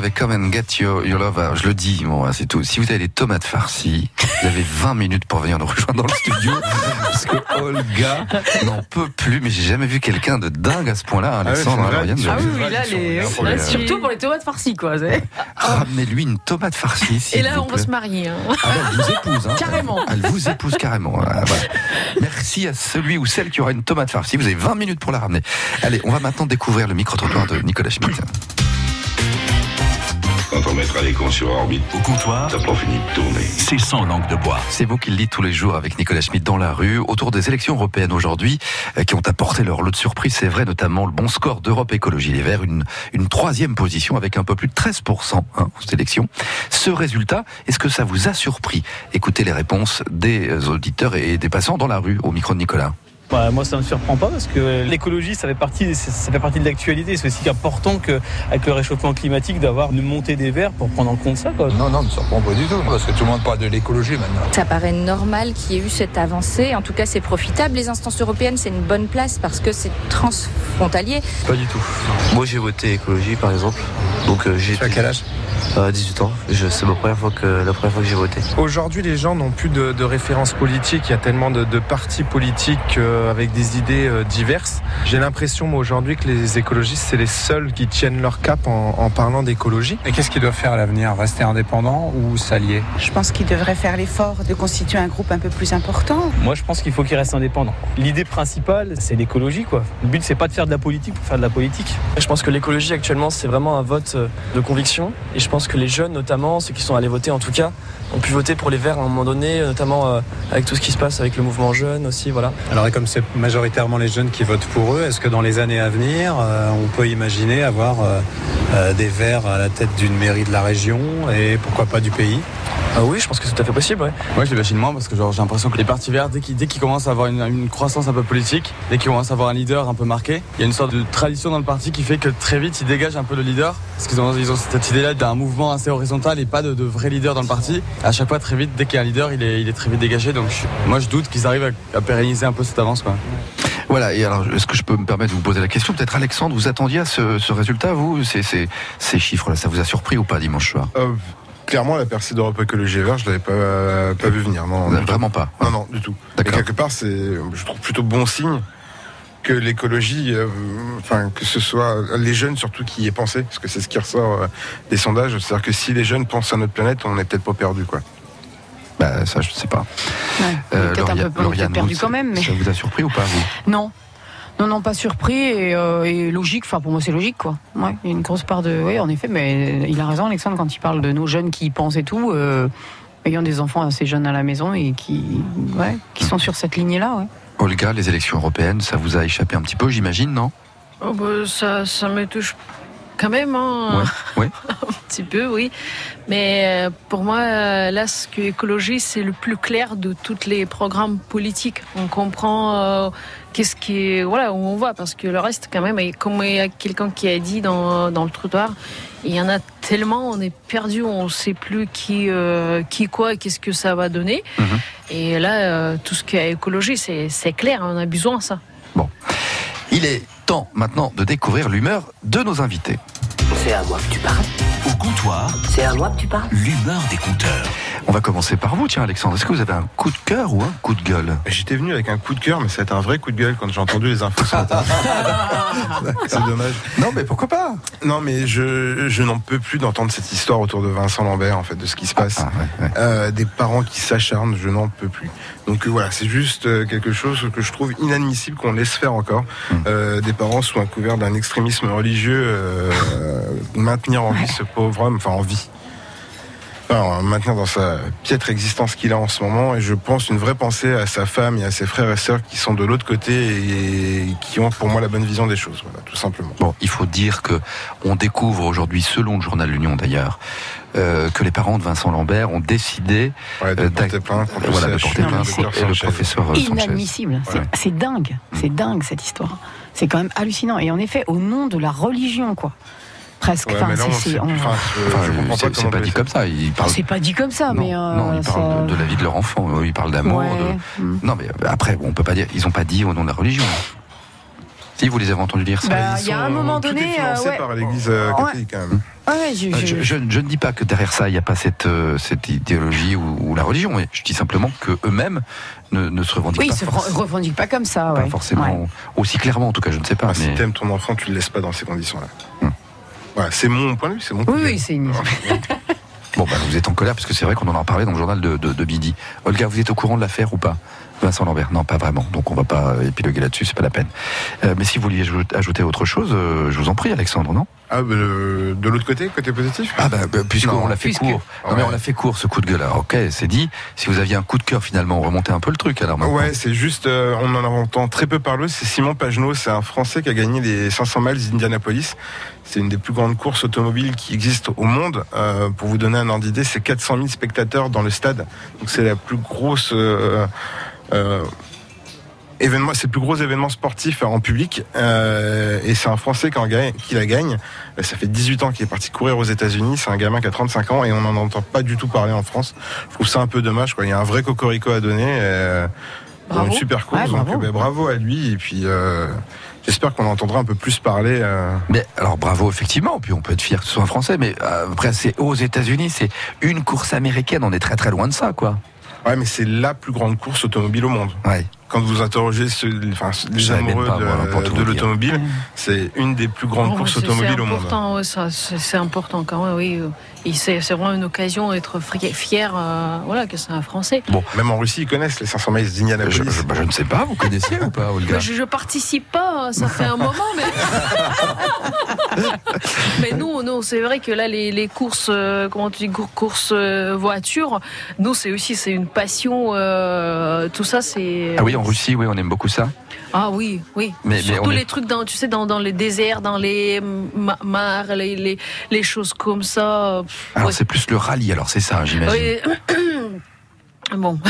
Avec Come and Get Your, Your Love. Je le dis, bon, c'est tout. Si vous avez des tomates farcies, vous avez 20 minutes pour venir nous rejoindre dans le studio. parce que Olga n'en peut plus. Mais j'ai jamais vu quelqu'un de dingue à ce point-là, ouais, Alexandre. c'est vrai. Lauriane, Ah oui, là, les... pour les- là, surtout pour les tomates farcies, quoi. Ramenez-lui une tomate farcie. Et là, vous on va se marier. hein. Ah ben, elle vous épouse, hein. Carrément. Elle vous épouse carrément. Voilà. Merci à celui ou celle qui aura une tomate farcie. Vous avez 20 minutes pour la ramener. Allez, on va maintenant découvrir le micro-trottoir de Nicolas Schmitt. Quand on mettra les cons sur orbite, Au comptoir, t'as pas fini de tourner. c'est sans langue de bois. C'est vous qui le dites tous les jours avec Nicolas Schmitt dans la rue, autour des élections européennes aujourd'hui, euh, qui ont apporté leur lot de surprises, c'est vrai, notamment le bon score d'Europe Écologie Les Verts, une, une troisième position avec un peu plus de 13% hein, aux élections. Ce résultat, est-ce que ça vous a surpris? Écoutez les réponses des euh, auditeurs et des passants dans la rue, au micro de Nicolas. Bah, moi, ça me surprend pas parce que l'écologie, ça fait partie, ça fait partie de l'actualité. C'est aussi important qu'avec le réchauffement climatique, d'avoir une montée des verts pour prendre en compte ça. Quoi. Non, non, ça ne me surprend pas du tout, parce que tout le monde parle de l'écologie maintenant. Ça paraît normal qu'il y ait eu cette avancée. En tout cas, c'est profitable. Les instances européennes, c'est une bonne place parce que c'est transfrontalier. Pas du tout. Moi j'ai voté écologie par exemple. Donc euh, j'ai. Tu as quel âge? Euh, 18 ans. Je- C'est ma première fois que la première fois que j'ai voté. Aujourd'hui, les gens n'ont plus de, de références politiques. Il y a tellement de, de partis politiques euh, avec des idées euh, diverses. J'ai l'impression, moi, aujourd'hui, que les écologistes, c'est les seuls qui tiennent leur cap en, en parlant d'écologie. Et qu'est-ce qu'ils doivent faire à l'avenir? Rester indépendants ou s'allier? Je pense qu'il devrait faire l'effort de constituer un groupe un peu plus important. Moi, je pense qu'il faut qu'il reste indépendant. L'idée principale, c'est l'écologie. quoi. Le but, c'est pas de faire de la politique pour faire de la politique. Je pense que l'écologie actuellement c'est vraiment un vote euh, de conviction et je pense que les jeunes notamment, ceux qui sont allés voter en tout cas, ont pu voter pour les Verts à un moment donné, euh, notamment euh, avec tout ce qui se passe avec le mouvement jeune aussi, voilà. Alors, et comme c'est majoritairement les jeunes qui votent pour eux, est-ce que dans les années à venir, euh, on peut imaginer avoir euh, euh, des Verts à la tête d'une mairie de la région et pourquoi pas du pays? Ah oui, je pense que c'est tout à fait possible, ouais. Moi, je l'imagine moins parce que genre, j'ai l'impression que les partis verts, dès qu'ils, dès qu'ils commencent à avoir une, une croissance un peu politique, dès qu'ils commencent à avoir un leader un peu marqué, il y a une sorte de tradition dans le parti qui fait que très vite ils dégagent un peu le leader. Parce qu'ils ont, ils ont cette idée-là d'un mouvement assez horizontal et pas de, de vrai leader dans le parti. À chaque fois, très vite, dès qu'il y a un leader, il est, il est très vite dégagé. Donc je- moi, je doute qu'ils arrivent à, à pérenniser un peu cette avance. Quoi. Voilà, et alors, est-ce que je peux me permettre de vous poser la question? Peut-être Alexandre, vous attendiez à ce, ce résultat, vous? Ces, ces, ces chiffres-là, ça vous a surpris ou pas dimanche soir? Euh, clairement, la percée d'Europe Écologie et Vert, je l'avais pas, pas vu venir. Non. Vraiment pas Non, non, du tout. Et quelque part, c'est, je trouve plutôt bon signe que l'écologie, euh, enfin que ce soit les jeunes surtout qui y aient pensé, parce que c'est ce qui ressort euh, des sondages. C'est-à-dire que si les jeunes pensent à notre planète, on n'est peut-être pas perdu, quoi. Bah, ça, je sais pas. Ouais, Euh, peut-être un peu- Lauriane, perdu vous, quand même, mais- Ça vous a surpris ou pas, vous? Non. Non, non, pas surpris et, euh, et logique. Enfin, pour moi, c'est logique, quoi. Ouais, il y a une grosse part de. Oui, en effet, mais il a raison, Alexandre, quand il parle de nos jeunes qui y pensent et tout, euh, ayant des enfants assez jeunes à la maison et qui, ouais, qui sont sur cette lignée-là, ouais. Olga, les élections européennes, ça vous a échappé un petit peu, j'imagine, non? Oh, bah, ça, ça me touche quand même, hein. Ouais. un petit peu, oui. Mais euh, pour moi, euh, là, ce que écologie, c'est le plus clair de tous les programmes politiques. On comprend euh, qu'est-ce qui est, voilà, où on va, parce que le reste, quand même, et comme il y a quelqu'un qui a dit dans, dans le trottoir, il y en a tellement, on est perdu, on ne sait plus qui, euh, qui quoi, et qu'est-ce que ça va donner. Et là, euh, tout ce qui est écologie, c'est c'est clair, on a besoin de ça. Il est temps maintenant de découvrir l'humeur de nos invités. C'est à moi que tu parles. Au comptoir, C'est à moi que tu parles. l'humeur des compteurs. On va commencer par vous, tiens, Alexandre. Est-ce que vous avez un coup de cœur ou un coup de gueule J'étais venu avec un coup de cœur, mais ça a été un vrai coup de gueule quand j'ai entendu les infos ce matin. C'est dommage. Non, mais pourquoi pas Non, mais je, je n'en peux plus d'entendre cette histoire autour de Vincent Lambert, en fait, de ce qui se passe. Euh, des parents qui s'acharnent, je n'en peux plus. Donc euh, voilà, c'est juste euh, quelque chose que je trouve inadmissible qu'on laisse faire encore. Euh, des parents sous un couvert d'un extrémisme religieux maintenir en vie ce pauvre homme, enfin en vie. Enfin, maintenir dans sa piètre existence qu'il a en ce moment, et je pense une vraie pensée à sa femme et à ses frères et sœurs qui sont de l'autre côté et qui ont pour moi la bonne vision des choses, voilà, tout simplement. Bon, il faut dire que on découvre aujourd'hui, selon le journal L'Union d'ailleurs, euh, que les parents de Vincent Lambert ont décidé Ouais, de euh, porter plainte contre le voilà, de porter le plainte docteur et le Sanchez. professeur euh. Inadmissible. C'est- Ouais. Dingue. C'est dingue, cette histoire. C'est quand même hallucinant. Et en effet, au nom de la religion, quoi. Presque. Ouais, Enfin, mais là, c'est- on. Enfin, pas pas dit comme ça. Il parle. C'est pas dit comme ça, mais. euh, Non, il parle ça- de, de la vie de leur enfant. Il parle d'amour. Ouais. de- Non, mais après, on peut pas dire. Ils ont pas dit au nom de la religion. Si vous les avez entendus dire ça. Bah, il y a un moment Tout donné. est financé euh, ouais. par l'Église euh, Ouais. catholique quand même. Ouais, je- Euh, je- Je, je- je ne dis pas que derrière ça, il n'y a pas cette, euh, cette idéologie ou, ou la religion, mais je dis simplement que eux-mêmes ne, ne se revendiquent Oui, ils pas, se revendiquent pas comme ça. pas Ouais. forcément Ouais. aussi clairement, en tout cas, je ne sais pas. Ah, Si mais- t'aimes ton enfant, tu le laisses pas dans ces conditions-là. Voilà, c'est mon point de vue, c'est mon point Oui, de vue. oui, c'est une. Bon, bah, vous êtes en colère parce que c'est vrai qu'on en a parlé dans le journal de, de, de midi. Olga, vous êtes au courant de l'affaire ou pas? Vincent Lambert Non, pas vraiment. Donc on va pas épiloguer là-dessus, c'est pas la peine. Euh, mais si vous vouliez ajouter- ajouter autre chose, euh, je vous en prie, Alexandre, non? Ah, bah, de l'autre côté, côté positif Ah bah, bah, puisqu'on l'a fait puisque- court. Non mais on l'a fait court ce coup de gueule. Alors, ok, c'est dit. Si vous aviez un coup de cœur finalement, remontez un peu le truc alors maintenant. Ouais, c'est juste, euh, on en entend très peu parler. C'est Simon Pagenaud, c'est un Français qui a gagné les 500 miles d'Indianapolis. C'est une des plus grandes courses automobiles qui existent au monde. Euh, pour vous donner un ordre d'idée, c'est 400 000 spectateurs dans le stade. Donc c'est la plus grosse euh, euh, événement, c'est le plus gros événement sportif en public. Euh, et c'est un Français qui, en gagne, qui la gagne. Euh, Ça fait 18 ans qu'il est parti courir aux États-Unis. C'est un gamin qui a 35 ans et on n'en entend pas du tout parler en France. Je trouve ça un peu dommage. Quoi. Il y a un vrai cocorico à donner. euh, Bravo. une super course. Ouais, donc bravo. euh, ben, bravo à lui. Et puis euh, j'espère qu'on entendra un peu plus parler. euh, Mais alors bravo effectivement, puis on peut être fier que ce soit un Français, mais euh, après c'est aux États-Unis, c'est une course américaine, on est très très loin de ça quoi. Ouais, mais c'est la plus grande course automobile au monde. Ouais. Quand vous interrogez ceux- enfin, les amoureux pas, de, l'automobile, c'est une des plus grandes Oh, courses automobiles c'est au monde. c'est important quand même, oui. C'est vraiment une occasion d'être fier, euh, voilà, que c'est un Français. Bon, même en Russie, ils connaissent les 500 miles d'Indianapolis. Je, je- bah, je ne sais pas, vous connaissiez ou pas Olga je, je participe pas, ça fait un moment, mais. mais nous, nous c'est vrai que là, les, les courses, euh, comment tu dis, cour- courses euh, voitures, nous, c'est aussi, c'est une passion. euh, tout ça, c'est. Ah oui, en Russie, oui, on aime beaucoup ça. Ah oui, oui. Mais- Surtout est- les trucs dans, tu sais, dans, dans les déserts, dans les ma- mares, les, les, les choses comme ça. Alors ouais. c'est plus le rallye, alors c'est ça, j'imagine. Oui. Bon.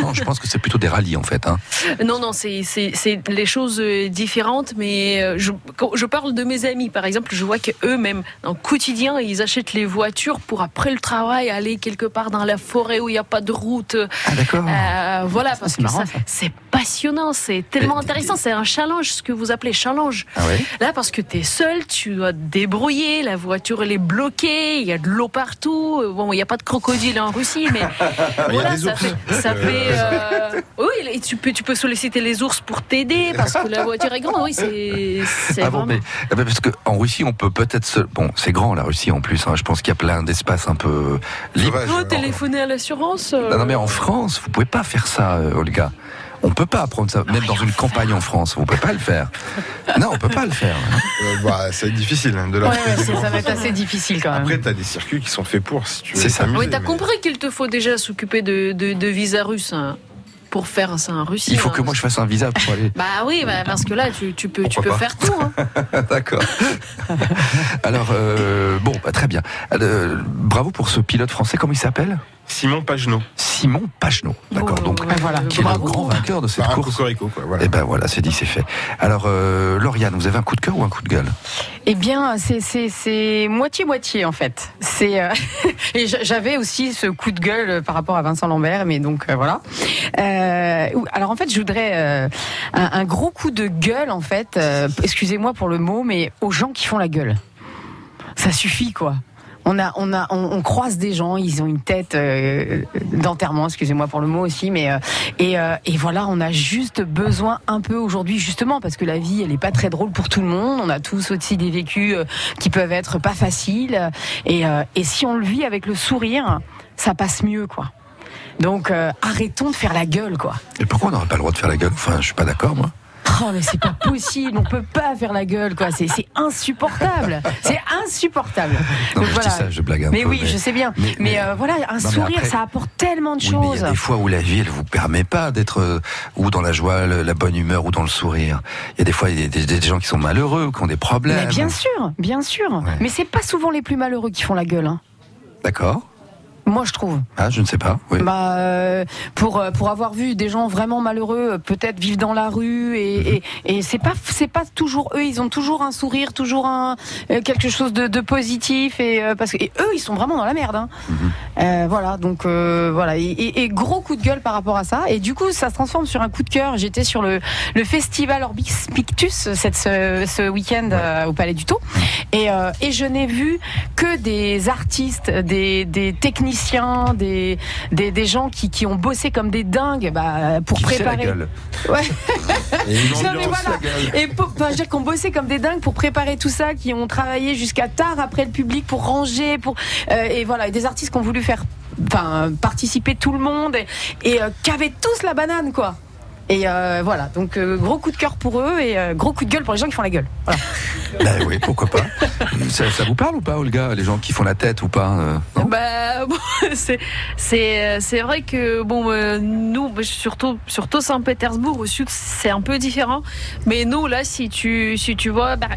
Non, je pense que c'est plutôt des rallyes en fait. Hein. Non, non, c'est c'est- c'est les choses euh, différentes, mais euh, je, quand je parle de mes amis, par exemple, je vois qu'eux-mêmes, dans le quotidien, ils achètent les voitures pour après le travail aller quelque part dans la forêt où il n'y a pas de route. Ah d'accord. Euh, voilà, parce que c'est passionnant, c'est tellement intéressant, c'est un challenge, ce que vous appelez challenge. Ah ouais Là, parce que tu es seul, tu dois te débrouiller, la voiture elle est bloquée, il y a de l'eau partout. Bon, il n'y a pas de crocodile en Russie, mais voilà, ça fait. Ça fait euh, Oui, et tu peux, tu peux solliciter les ours pour t'aider parce que la voiture est grande. Oui, c'est Ah bon, vraiment. mais ah ben, parce que en Russie, on peut peut-être se... bon, c'est grand la Russie en plus. hein, je pense qu'il y a plein d'espaces un peu libres. Oh, téléphoner à l'assurance euh, Non, non, mais en France, vous pouvez pas faire ça, euh, Olga. On peut pas apprendre ça, même dans une campagne en France. Vous pouvez pas le faire. Non, on peut pas le faire. Euh, bah, c'est difficile hein, de Ouais, leur ouais, c'est- ça va être assez difficile quand même. Après, t'as des circuits qui sont faits pour, si tu veux. C'est ça. Oui, t'as mais- compris qu'il te faut déjà s'occuper de, de, de visa russe hein, pour faire ça en Russie. Il faut hein. que moi je fasse un visa pour aller. Bah oui, bah, parce que là, tu, tu peux, tu peux faire tout. hein. D'accord. Alors, euh, bon, bah, très bien. Euh, bravo pour ce pilote français. Comment il s'appelle? Simon Pagenaud. Simon Pagenaud. D'accord. Donc, Ah, voilà. qui est le grand vainqueur de cette Bah, un course. quoi, voilà. Et ben voilà, c'est dit, c'est fait. Alors, euh, Lauriane, vous avez un coup de cœur ou un coup de gueule? Eh bien, c'est- c'est c'est moitié-moitié en fait. C'est euh, et j'avais aussi ce coup de gueule euh, par rapport à Vincent Lambert, mais donc euh, voilà. Euh, alors en fait, je voudrais euh, un, un gros coup de gueule en fait. euh, Excusez-moi pour le mot, mais aux gens qui font la gueule. Ça suffit quoi. On a, on a, on, croise des gens, ils ont une tête euh, d'enterrement, excusez-moi pour le mot aussi, mais euh, et, euh, et voilà, on a juste besoin un peu aujourd'hui justement parce que la vie, elle est pas très drôle pour tout le monde. On a tous aussi des vécus euh, qui peuvent être pas faciles, et, euh, et si on le vit avec le sourire, ça passe mieux quoi. Donc euh, arrêtons de faire la gueule quoi. Et pourquoi on n'aurait pas le droit de faire la gueule? Enfin, je suis pas d'accord, moi. Oh mais c'est pas possible, on peut pas faire la gueule quoi, c'est c'est insupportable, c'est insupportable. Non, Donc je dis ça, je blague un mais peu, oui, mais- je sais bien. mais- Mais, mais- euh, voilà, un sourire, après- ça apporte tellement de Oui, mais il choses. y a des fois où la vie, elle vous permet pas d'être euh, ou dans la joie, le- la bonne humeur ou dans le sourire. Il y a des fois il y a des, des gens qui sont malheureux, qui ont des problèmes. Mais bien sûr, bien sûr. Mais c'est pas souvent les plus malheureux qui font la gueule. hein. D'accord. Moi, je trouve. Ah, je ne sais pas. Oui. Bah, euh, pour euh, pour avoir vu des gens vraiment malheureux, euh, peut-être vivre dans la rue et, et, et c'est pas c'est pas toujours eux. Ils ont toujours un sourire, toujours un quelque chose de, de positif et parce que et eux ils sont vraiment dans la merde. Hein. Euh, voilà donc euh, voilà et, gros coup de gueule par rapport à ça et du coup ça se transforme sur un coup de cœur. J'étais sur le le festival Orbis Pictus cette ce, ce week-end au Palais du Taux et et je n'ai vu que des artistes, des des techniciens, des des, des gens qui, qui ont bossé comme des dingues bah, pour Qui faisait la préparer. gueule. Ouais. Et une Non, mais ambiance, voilà. la gueule. Et pour, enfin, je veux dire qu'on bossait comme des dingues pour préparer tout ça, qui ont travaillé jusqu'à tard après le public pour ranger, pour euh, et voilà, et des artistes qui ont voulu faire, enfin, participer tout le monde et, et euh, qui avaient tous la banane quoi. Et euh, voilà, donc euh, gros coup de cœur pour eux et euh, gros coup de gueule pour les gens qui font la gueule. Voilà. Ben oui, pourquoi pas. ça, ça vous parle ou pas, Olga, les gens qui font la tête ou pas euh, Bah, bon, c'est c'est c'est vrai que bon euh, nous surtout surtout Saint-Pétersbourg au sud c'est un peu différent mais nous là si tu si tu vois bah,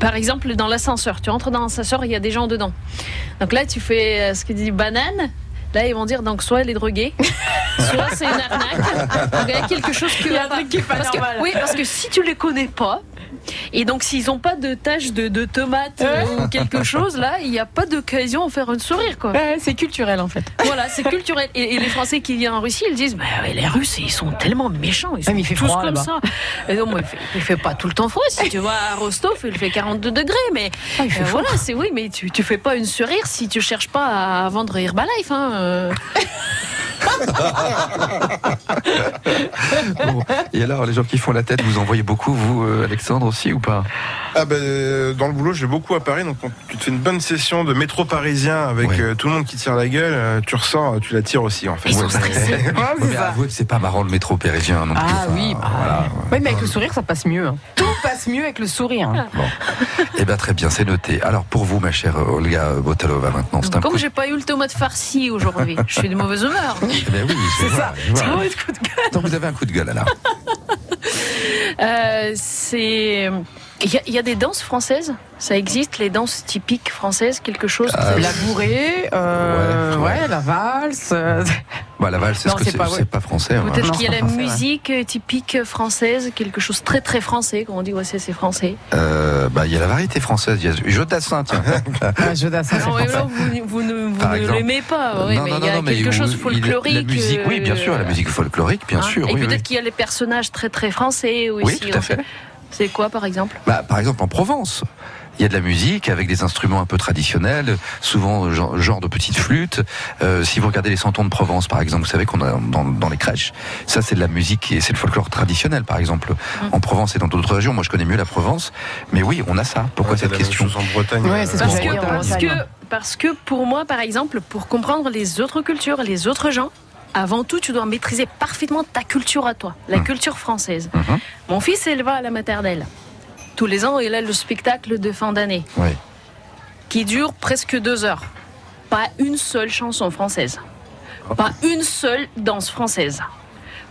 par exemple dans l'ascenseur tu entres dans l'ascenseur il y a des gens dedans donc là tu fais ce que dit banane Là, ils vont dire donc soit elle est droguée, soit c'est une arnaque. Donc, il y a quelque chose que Il y a un truc qui est pas parce que, oui, parce que si tu les connais pas, et donc s'ils n'ont pas de tache de, de tomate euh, ou quelque chose, là, il n'y a pas d'occasion de faire un sourire, quoi. Ouais, c'est culturel en fait. Voilà, c'est culturel. Et, et les Français qui viennent en Russie, ils disent, bah, ouais, les Russes, ils sont tellement méchants, ils sont mais il fait tous froid, comme ça. Et donc, moi, il fait, il fait pas tout le temps froid. Si tu vas à Rostov, il fait 42 degrés, mais Ah, il fait euh, voilà, c'est oui, mais tu, tu fais pas une sourire si tu cherches pas à vendre Herbalife. Hein, euh. Bon. Et alors, les gens qui font la tête, vous en voyez beaucoup, vous, euh, Alexandre, aussi ou pas? Ah ben, euh, dans le boulot, je vais beaucoup à Paris, donc quand tu te fais une bonne session de métro parisien avec euh, tout le monde qui tire la gueule, euh, tu ressors, tu la tires aussi en fait. Ouais, mais- mais avouez que c'est pas marrant le métro parisien non plus. Ah oui, bah, voilà. Oui, mais avec le sourire, ça passe mieux. hein. Tout passe mieux avec le sourire. Eh bien, très bien, c'est noté. Alors, pour vous, ma chère Olga Botalova, maintenant, c'est un Comme coup. j'ai pas eu le tomate farci aujourd'hui, je suis de mauvaise humeur. Eh ben oui, C'est ça. vois. Coup de gueule. Donc, vous avez un coup de gueule, alors. Euh, c'est. Il y, a- il y a des danses françaises, ça existe, les danses typiques françaises, quelque chose? Ah, La bourrée, euh, Ouais, ouais, ouais. la valse. euh, Bah, la valse, c'est ce que c'est c'est pas- ouais. pas français. hein. Peut-être qu'il y a la ouais. musique euh, typique française, quelque chose de très très français, comme on dit, ouais, c'est français. Euh, bah, il y a la variété française. Il y a Jodassin, tiens. Ah, Jodassin, Non, mais là, vous, vous ne, vous l'aimez pas, oui, Non, mais non, il y a non, mais quelque chose de il- folklorique. La musique, oui, bien sûr, la euh, musique folklorique, bien hein. sûr. Et oui, peut-être oui. qu'il y a les personnages très très français aussi. Oui, tout à fait. C'est quoi par exemple? Bah, par exemple, en Provence. Il y a de la musique avec des instruments un peu traditionnels, souvent genre, genre de petites flûtes. Euh, si vous regardez les santons de Provence, par exemple, vous savez qu'on a dans, dans les crèches, ça c'est de la musique et c'est le folklore traditionnel, par exemple, Mm. en Provence et dans d'autres régions. Moi, je connais mieux la Provence, mais oui, on a ça. Pourquoi Ouais, cette question? en Bretagne. Ouais, c'est ce Parce que, parce que pour moi, par exemple, pour comprendre les autres cultures, les autres gens, avant tout, tu dois maîtriser parfaitement ta culture à toi, la culture française. Mhm. Mon fils, il va à la maternelle. Tous les ans, il a le spectacle de fin d'année Oui. qui dure presque deux heures. Pas une seule chanson française. Pas une seule danse française.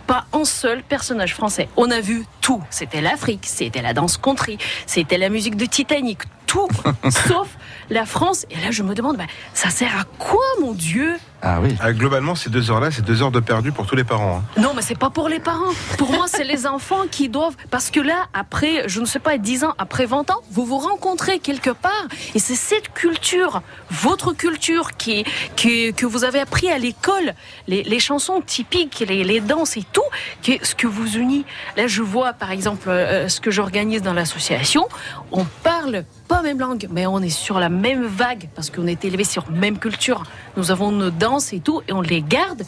Pas un seul personnage français. On a vu tout. C'était l'Afrique, c'était la danse country, c'était la musique de Titanic, tout, sauf la France. Et là, je me demande, bah, ça sert à quoi, mon Dieu? Ah oui. Ah, globalement, ces deux heures-là, c'est deux heures de perdu pour tous les parents. hein. Non, mais c'est pas pour les parents. Pour moi, c'est les enfants qui doivent. Parce que là, après, je ne sais pas, 10 ans, après 20 ans, vous vous rencontrez quelque part. Et c'est cette culture, votre culture, qui, qui- que vous avez appris à l'école, les, les chansons typiques, les, les danses et tout, qui est ce que vous unit. Là, je vois, par exemple, euh, ce que j'organise dans l'association. On parle pas même langue, mais on est sur la même vague parce qu'on est élevé sur même culture. Nous avons nos danses et tout, et on les garde.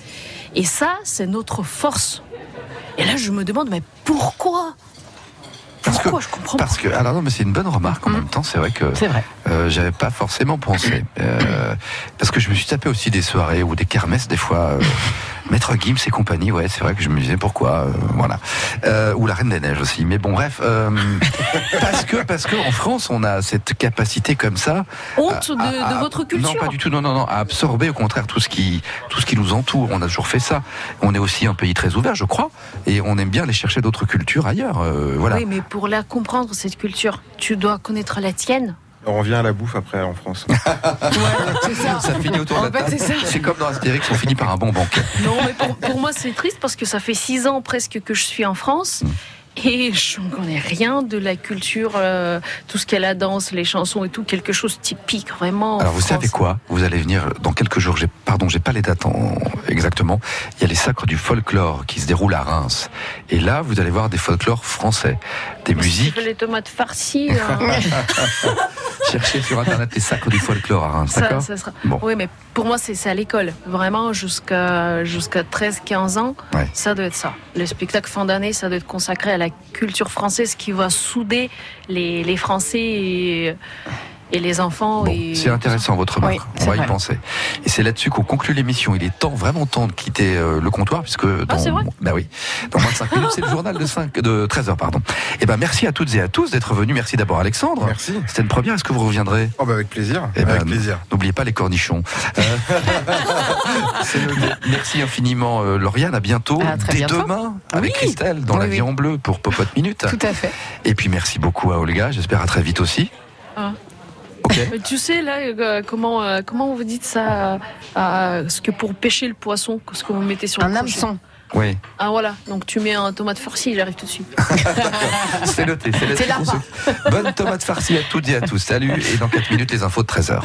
Et ça, c'est notre force. Et là, je me demande, mais pourquoi? Pourquoi Je comprends Parce que, alors non, mais c'est une bonne remarque en même temps. C'est vrai que C'est vrai. euh, j'avais pas forcément pensé. Euh, parce que je me suis tapé aussi des soirées ou des kermesses des fois. euh, Maître Gims et compagnie, ouais, c'est vrai que je me disais pourquoi, euh, voilà. Euh, ou la Reine des Neiges aussi. Mais bon, bref, euh, parce que parce que en France, on a cette capacité comme ça. Honte à- de, à- de votre culture Non, pas du tout. Non, non, non. À absorber au contraire tout ce qui tout ce qui nous entoure. On a toujours fait ça. On est aussi un pays très ouvert, je crois, et on aime bien aller chercher d'autres cultures ailleurs. euh, voilà. Oui, mais pour la comprendre, cette culture, tu dois connaître la tienne. On revient à la bouffe après en France. C'est ça. Ça finit autour de la table. c'est ça. C'est comme dans Astérix, on finit par un bon banquet. Non, mais pour, pour moi, c'est triste parce que ça fait six ans presque que je suis en France. Mm. Et je ne connais rien de la culture, euh, tout ce qu'est la danse, les chansons et tout, quelque chose de typique vraiment. Alors vous savez quoi? Vous allez venir dans quelques jours. J'ai pardon, j'ai pas les dates en- exactement. Il y a les sacres du folklore qui se déroulent à Reims. Et là, vous allez voir des folklores français, des musiques. Les tomates farcies. euh, Cherchez sur internet les sacres du folklore à Reims. ça, D'accord. sera... Bon. Oui, mais pour moi, c'est c'est à l'école. Vraiment, jusqu'à jusqu'à 13-15 ans, Ouais. ça doit être ça. Le spectacle fin d'année, ça doit être consacré à la culture française qui va souder les, les Français et, et les enfants. et... C'est intéressant votre remarque. Oui, On va y penser. Et c'est là-dessus qu'on conclut l'émission. Il est temps, vraiment temps de quitter euh, le comptoir puisque dans, Ah, vrai bah oui, dans moins de 5 minutes, c'est le journal de 5, de 13 heures, pardon. Et ben, merci à toutes et à tous d'être venus. Merci d'abord Alexandre. Merci. C'était une première. Est-ce que vous reviendrez? Oh bah avec plaisir. Eh ben, avec plaisir. N'oubliez pas les cornichons. Euh. Merci infiniment, euh, Lauriane. À bientôt. À très Dès bientôt. demain, avec Oui. Christelle, dans Oui, la oui. vie en bleu pour Popote Minute. Tout à fait. Et puis merci beaucoup à Olga. J'espère à très vite aussi. Ah. Mais tu sais là euh, comment euh, comment vous dites ça euh, ce que pour pêcher le poisson ce que vous mettez sur Un le hameçon. Oui, Ah voilà donc tu mets un tomate farci j'arrive tout de suite. c'est noté. C'est Bonne tomate farcie à toutes et à tous. Salut. Et dans 4 minutes, les infos de 13h.